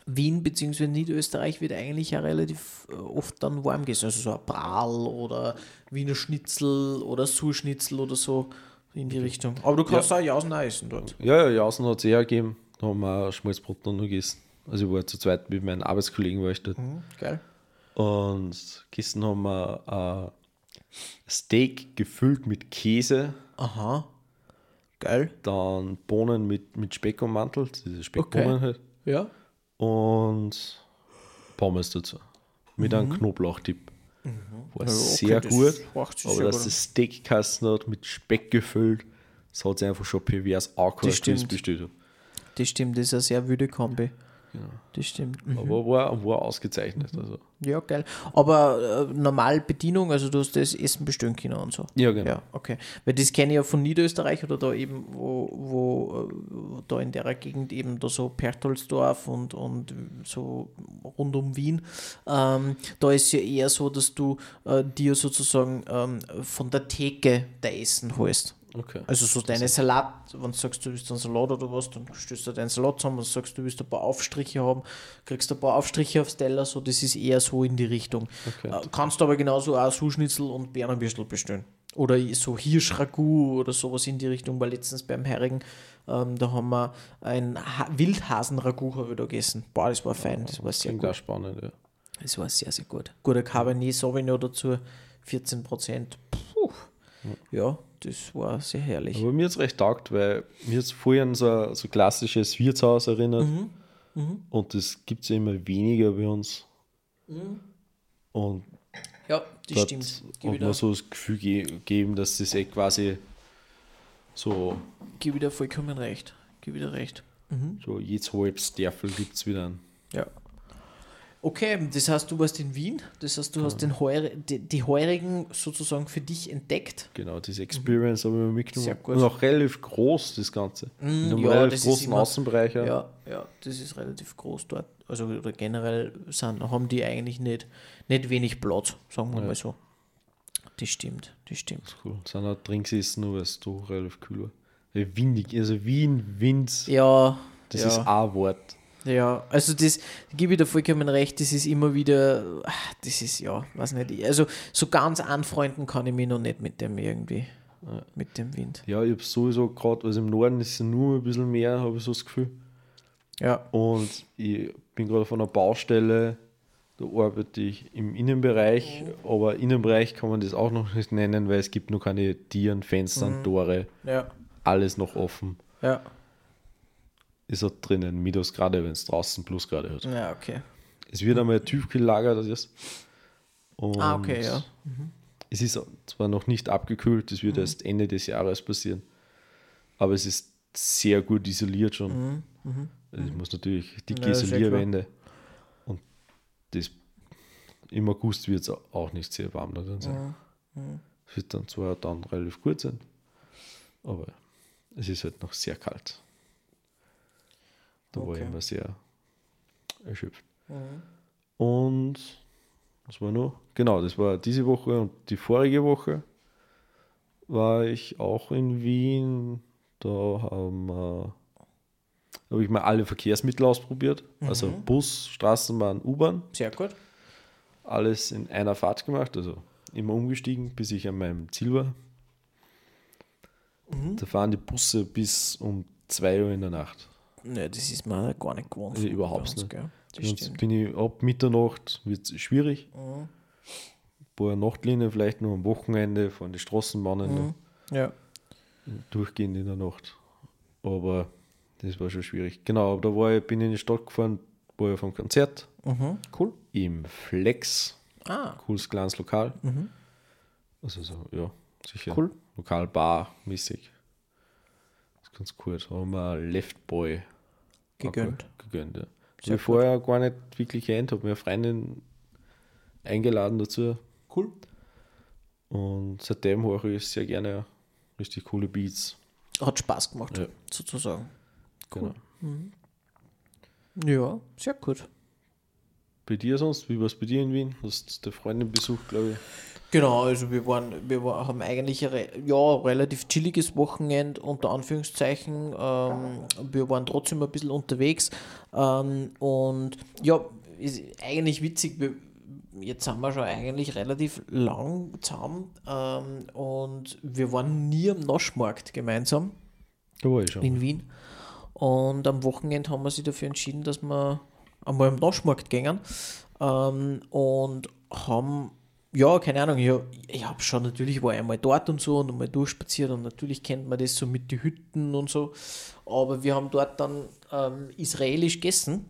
Wien bzw. Niederösterreich wird eigentlich ja relativ äh, oft dann warm gegessen. Also so ein Bral oder Wiener Schnitzel oder Surschnitzel oder so in die Richtung. Aber du kannst auch Jausen auch essen dort. Ja, ja, Jausen hat es eher gegeben. Da haben wir Schmalzbrot noch gegessen. Also ich war zu zweit mit meinen Arbeitskollegen war ich dort. Mhm, geil. Und gegessen haben wir ein Steak gefüllt mit Käse, Aha. Geil. dann Bohnen mit, mit Speck ummantelt, diese Speckbohnen Okay. halt. Ja. Und Pommes dazu. Mit einem Knoblauchtipp. War Mhm. Ja, okay, sehr das gut. sich Aber dass das Steakkasten hat mit Speck gefüllt, das hat sich einfach schon pervers angehört, wie ich es bestellt habe. Das stimmt, das ist eine sehr wüde Kombi. Genau. Das stimmt. Mhm. Aber war, war ausgezeichnet. Also. Ja, geil. Aber äh, normal Bedienung, also du hast das Essen bestellen können und so. Ja, genau. Ja, okay. Weil das kenne ich ja von Niederösterreich oder da eben, wo, wo, äh, wo da in der Gegend eben da so Perchtoldsdorf und, und so rund um Wien. Ähm, da ist ja eher so, dass du äh, dir sozusagen ähm, von der Theke dein Essen holst. Okay. Also so deine Salat, wenn du sagst, du willst einen Salat oder was, dann stößt du deinen Salat zusammen und sagst, du willst ein paar Aufstriche haben, kriegst ein paar Aufstriche aufs Teller, so das ist eher so in die Richtung. Okay. Äh, kannst aber genauso auch Suschnitzel und Bernerbürstel bestellen. Oder so Hirschragout oder sowas in die Richtung, weil letztens beim Heirigen, ähm, da haben wir ein ha Wildhasen-Ragout habe ich da gegessen. Boah, das war fein, das war sehr Klingt gut. auch spannend, ja. Das war sehr, sehr gut. Guter Cabernet Sauvignon dazu, 14 Prozent. Ja, das war sehr herrlich. Aber mir hat es recht taugt, weil mir hat es vorher an so ein so klassisches Wirtshaus erinnert. Mhm. Und das gibt es ja immer weniger bei uns. Und Ja, das stimmt. Gib wieder, man so das Gefühl ge gegeben, dass das eh quasi so, gib wieder vollkommen recht. Gib wieder recht. so jetzt halbes Derfel gibt es wieder. Einen. Ja. Okay, das heißt, du warst in Wien, das heißt, du hast den Heure, die, die Heurigen sozusagen für dich entdeckt. Genau, diese Experience habe ich mir mitgenommen. Sehr gut. Und auch relativ groß, das Ganze. Einem ja, relativ das ist großen immer- Außenbereich. Ja. Ja, ja, das ist relativ groß dort. Also oder generell sind, haben die eigentlich nicht, nicht wenig Platz, sagen wir mal so. Das stimmt, das stimmt. Cool. Es sind auch Drinks essen, nur weil es doch relativ kühl war. Windig, also Wien, Wind, Ja, das ja. ist ein Wort. Ja, also das gebe ich dir vollkommen recht, das ist immer wieder, ah, das ist ja, weiß nicht, also so ganz anfreunden kann ich mich noch nicht mit dem irgendwie, mit dem Wind. Ja, ich habe sowieso gerade, also im Norden ist es nur ein bisschen mehr, habe ich so das Gefühl. Ja, Und ich bin gerade auf einer Baustelle, da arbeite ich im Innenbereich, aber Innenbereich kann man das auch noch nicht nennen, weil es gibt noch keine Tieren, Fenster, Tore, ja, alles noch offen. ja, Ist auch drinnen, Minusgrade, wenn es draußen Plusgrade hat. ja, okay. Es wird einmal tiefgelager, das ist. Und Ah, okay, ja. Es ist zwar noch nicht abgekühlt, das wird Mhm. erst Ende des Jahres passieren, aber es ist sehr gut isoliert schon. Also es muss natürlich dicke Mhm, Ja, Isolierwände. Und das, im August wird es auch nicht sehr warm da drin sein. Mhm, Es wird dann zwar dann relativ gut sein, aber es ist halt noch sehr kalt. Da war Okay. ich immer sehr erschöpft. Mhm. Und was war noch? Genau, das war diese Woche und die vorige Woche war ich auch in Wien. Da haben wir, habe ich mal alle Verkehrsmittel ausprobiert. Also Mhm. Bus, Straßenbahn, U-Bahn. Sehr gut. Alles in einer Fahrt gemacht. Also immer umgestiegen, bis ich an meinem Ziel war. Da fahren die Busse bis um 2 Uhr in der Nacht. Ne, das ist mir gar nicht gewohnt. Ja, überhaupt nicht. Gell? Das Sonst stimmt. bin ich ab Mitternacht, wird es schwierig. Ein paar Nachtlinien vielleicht nur am Wochenende, fahren die Straßenbahnen noch Ja. durchgehend in der Nacht. Aber das war schon schwierig. Genau, aber da war ich, bin ich in die Stadt gefahren, war ich vom Konzert Mhm. Cool. im Flex. Ah, Cooles kleines Lokal. Also so, ja, sicher. Cool. Lokal Bar-mäßig. Das ist ganz cool. Da haben wir Left Boy gegönnt. gegönnt. Ja. Sehr ich vorher gar nicht wirklich kennt, habe mir eine Freundin eingeladen dazu. Cool. Und seitdem höre ich sehr gerne richtig coole Beats. Hat Spaß gemacht, Ja. sozusagen. Genau. Ja, sehr gut. Bei dir sonst, wie war es bei dir in Wien? Hast du Freundin besucht, glaube ich. Genau, also wir waren, wir war, haben eigentlich ein ja, relativ chilliges Wochenende, unter Anführungszeichen. Ähm, wir waren trotzdem ein bisschen unterwegs. Ähm, und ja, ist eigentlich witzig, wir, jetzt sind wir schon eigentlich relativ lang zusammen. Ähm, und wir waren nie am Naschmarkt gemeinsam Da war ich schon. in Wien. Und am Wochenende haben wir sich dafür entschieden, dass wir einmal am Naschmarkt gehen. Ähm, und haben, ja, keine Ahnung, ich, ich habe schon, natürlich war ich einmal dort und so und einmal durchspaziert und natürlich kennt man das so mit den Hütten und so. Aber wir haben dort dann ähm, israelisch gegessen.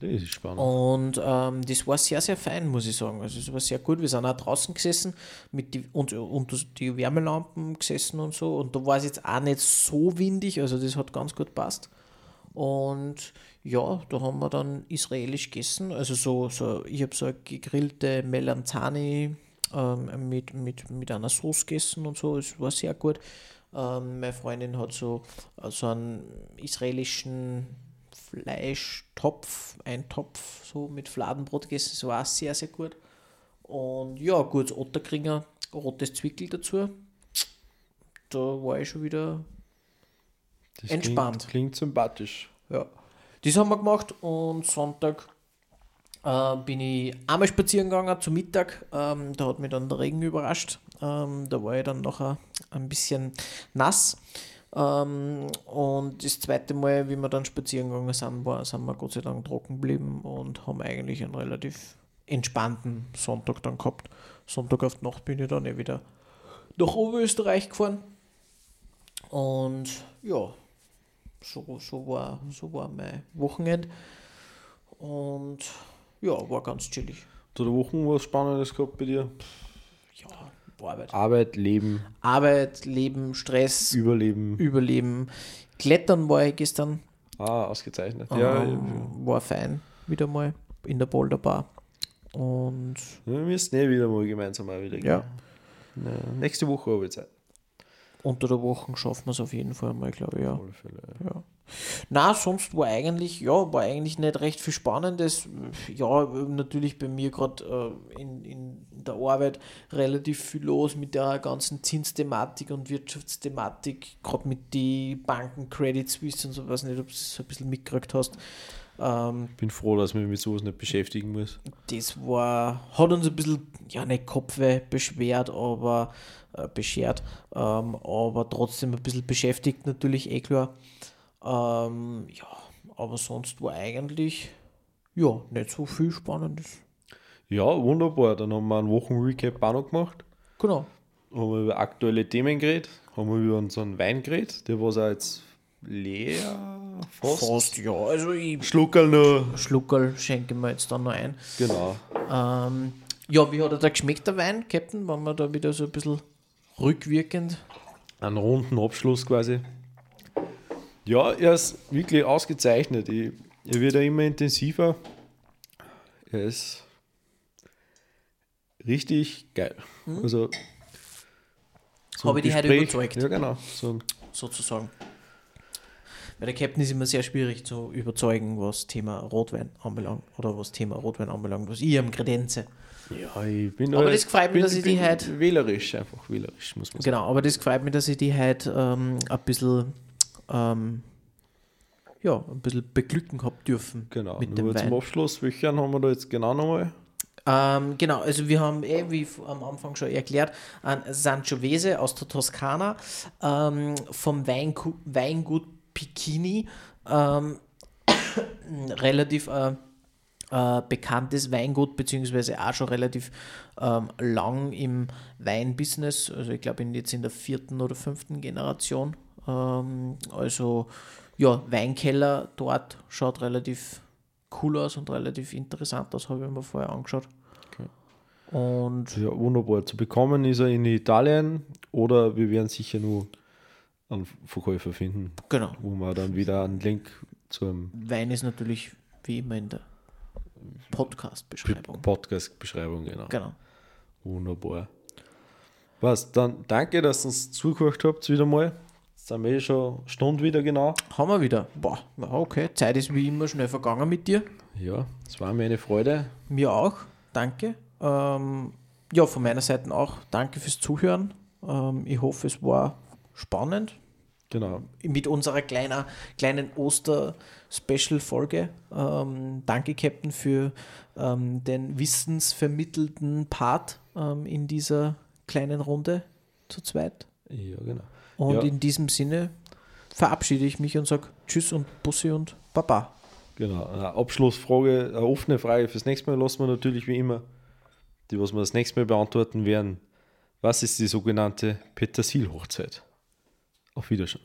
Das ist spannend. Und ähm, das war sehr, sehr fein, muss ich sagen. Also es war sehr gut. Wir sind auch draußen gesessen, mit die, und, unter die Wärmelampen gesessen und so. Und da war es jetzt auch nicht so windig, also das hat ganz gut passt. Und ja, da haben wir dann israelisch gegessen. Also so, so ich habe so eine gegrillte Melanzani ähm, mit, mit, mit einer Sauce gegessen und so. Es war sehr gut. Ähm, meine Freundin hat so, äh, so einen israelischen Fleischtopf, Eintopf, so mit Fladenbrot gegessen. Das war auch sehr, sehr gut. Und ja, gut, Otterkringer, rotes Zwickel dazu. Da war ich schon wieder Das entspannt. Klingt, klingt sympathisch. ja. Das haben wir gemacht und Sonntag äh, bin ich einmal spazieren gegangen zu Mittag. Ähm, da hat mich dann der Regen überrascht. Ähm, da war ich dann nachher ein bisschen nass. Ähm, und das zweite Mal, wie wir dann spazieren gegangen sind, war, sind wir Gott sei Dank trocken geblieben und haben eigentlich einen relativ entspannten Sonntag dann gehabt. Sonntag auf die Nacht bin ich dann eh wieder nach Oberösterreich gefahren. Und ja, so, so, war, so war mein Wochenende. Und ja, war ganz chillig. Zu der Woche was Spannendes gehabt bei dir? Ja, Arbeit. Arbeit, Leben, Arbeit, Leben, Stress, Überleben. Überleben. Klettern war ich gestern. Ah, ausgezeichnet. Ja, Ähm, war fein. Wieder mal in der Boulderbar. Und wir müssen eh wieder mal gemeinsam mal wieder gehen. ja, Na, nächste Woche habe ich Zeit. Unter der Woche schaffen wir es auf jeden Fall mal, glaube ich, ja. Fälle. Ja. Na, sonst war eigentlich, ja, war eigentlich nicht recht viel Spannendes. Ja, natürlich bei mir gerade äh, in, in der Arbeit relativ viel los mit der ganzen Zinsthematik und Wirtschaftsthematik, gerade mit den Banken, Credit Suisse und so, weiß nicht, ob du es ein bisschen mitgekriegt hast. Ähm, Ich bin froh, dass man mich mit sowas nicht beschäftigen muss. das war, hat uns ein bisschen, ja, nicht Kopfweh beschwert, aber äh, beschert, ähm, aber trotzdem ein bisschen beschäftigt, natürlich, eh klar. Ähm, ja, aber sonst war eigentlich, ja, nicht so viel Spannendes. Ja, wunderbar. Dann haben wir einen Wochenrecap auch noch gemacht. Genau. Haben wir über aktuelle Themen geredet. Haben wir über unseren Wein geredet. Der war jetzt leer. Fast. Fast, ja, also ich Schluckerl noch. Schluckerl schenke mir jetzt dann noch ein. Genau. Ähm, ja, wie hat er da geschmeckt, der Wein, Captain, wenn wir da wieder so ein bisschen rückwirkend Einen runden Abschluss quasi. Ja, er ist wirklich ausgezeichnet. Ich, er wird ja immer intensiver. Er ist richtig geil. Also, so Habe ich die heute überzeugt? Ja, genau. So sozusagen. Bei der Captain ist immer sehr schwierig zu überzeugen, was Thema Rotwein anbelangt oder was Thema Rotwein anbelangt, was ich am Kredenze. Ja, ich bin Aber halt- das gefreut mich, dass ich die halt- Wählerisch, einfach wählerisch, muss man sagen. Genau, aber das gefreut mich, dass ich die heute ähm, ein bisschen ähm, ja, ein bisschen beglücken hab dürfen Genau. mit dem zum Wein. Abschluss, welchen haben wir da jetzt genau nochmal? Ähm, genau, also wir haben eh, wie am Anfang schon erklärt, ein Sangiovese aus der Toskana ähm, vom Weingu Weingut Picchini. Ähm, relativ äh, äh, bekanntes Weingut, beziehungsweise auch schon relativ ähm, lang im Weinbusiness. Also ich glaube jetzt in der vierten oder fünften Generation. Ähm, also ja, Weinkeller dort schaut relativ cool aus und relativ interessant aus, habe ich mir vorher angeschaut. Okay. Und ja, wunderbar. Zu bekommen ist er in Italien oder wir werden sicher nur einen Verkäufer finden. Genau. Wo man dann wieder einen Link zum. Wein ist natürlich wie immer in der Podcast-Beschreibung. Podcast-Beschreibung, genau. Genau. Wunderbar. Was, dann danke, dass ihr uns zugehört habt wieder mal. Jetzt sind wir eh schon eine Stunde wieder genau. Haben wir wieder. Boah, okay. Zeit ist wie immer schnell vergangen mit dir. Ja, es war mir eine Freude. Mir auch. Danke. Ähm, ja, von meiner Seite auch. Danke fürs Zuhören. Ähm, ich hoffe, es war spannend. Genau. Mit unserer kleiner, kleinen Oster-Special-Folge. Ähm, danke, Captain, für ähm, den wissensvermittelten Part ähm, in dieser kleinen Runde zu zweit. Ja, genau. Und ja. in diesem Sinne verabschiede ich mich und sage Tschüss und Bussi und Baba. Genau. Eine Abschlussfrage, eine offene Frage fürs nächste Mal lassen wir natürlich wie immer. Die, was wir das nächste Mal beantworten werden. Was ist die sogenannte Petersil-Hochzeit? Auf Wiedersehen.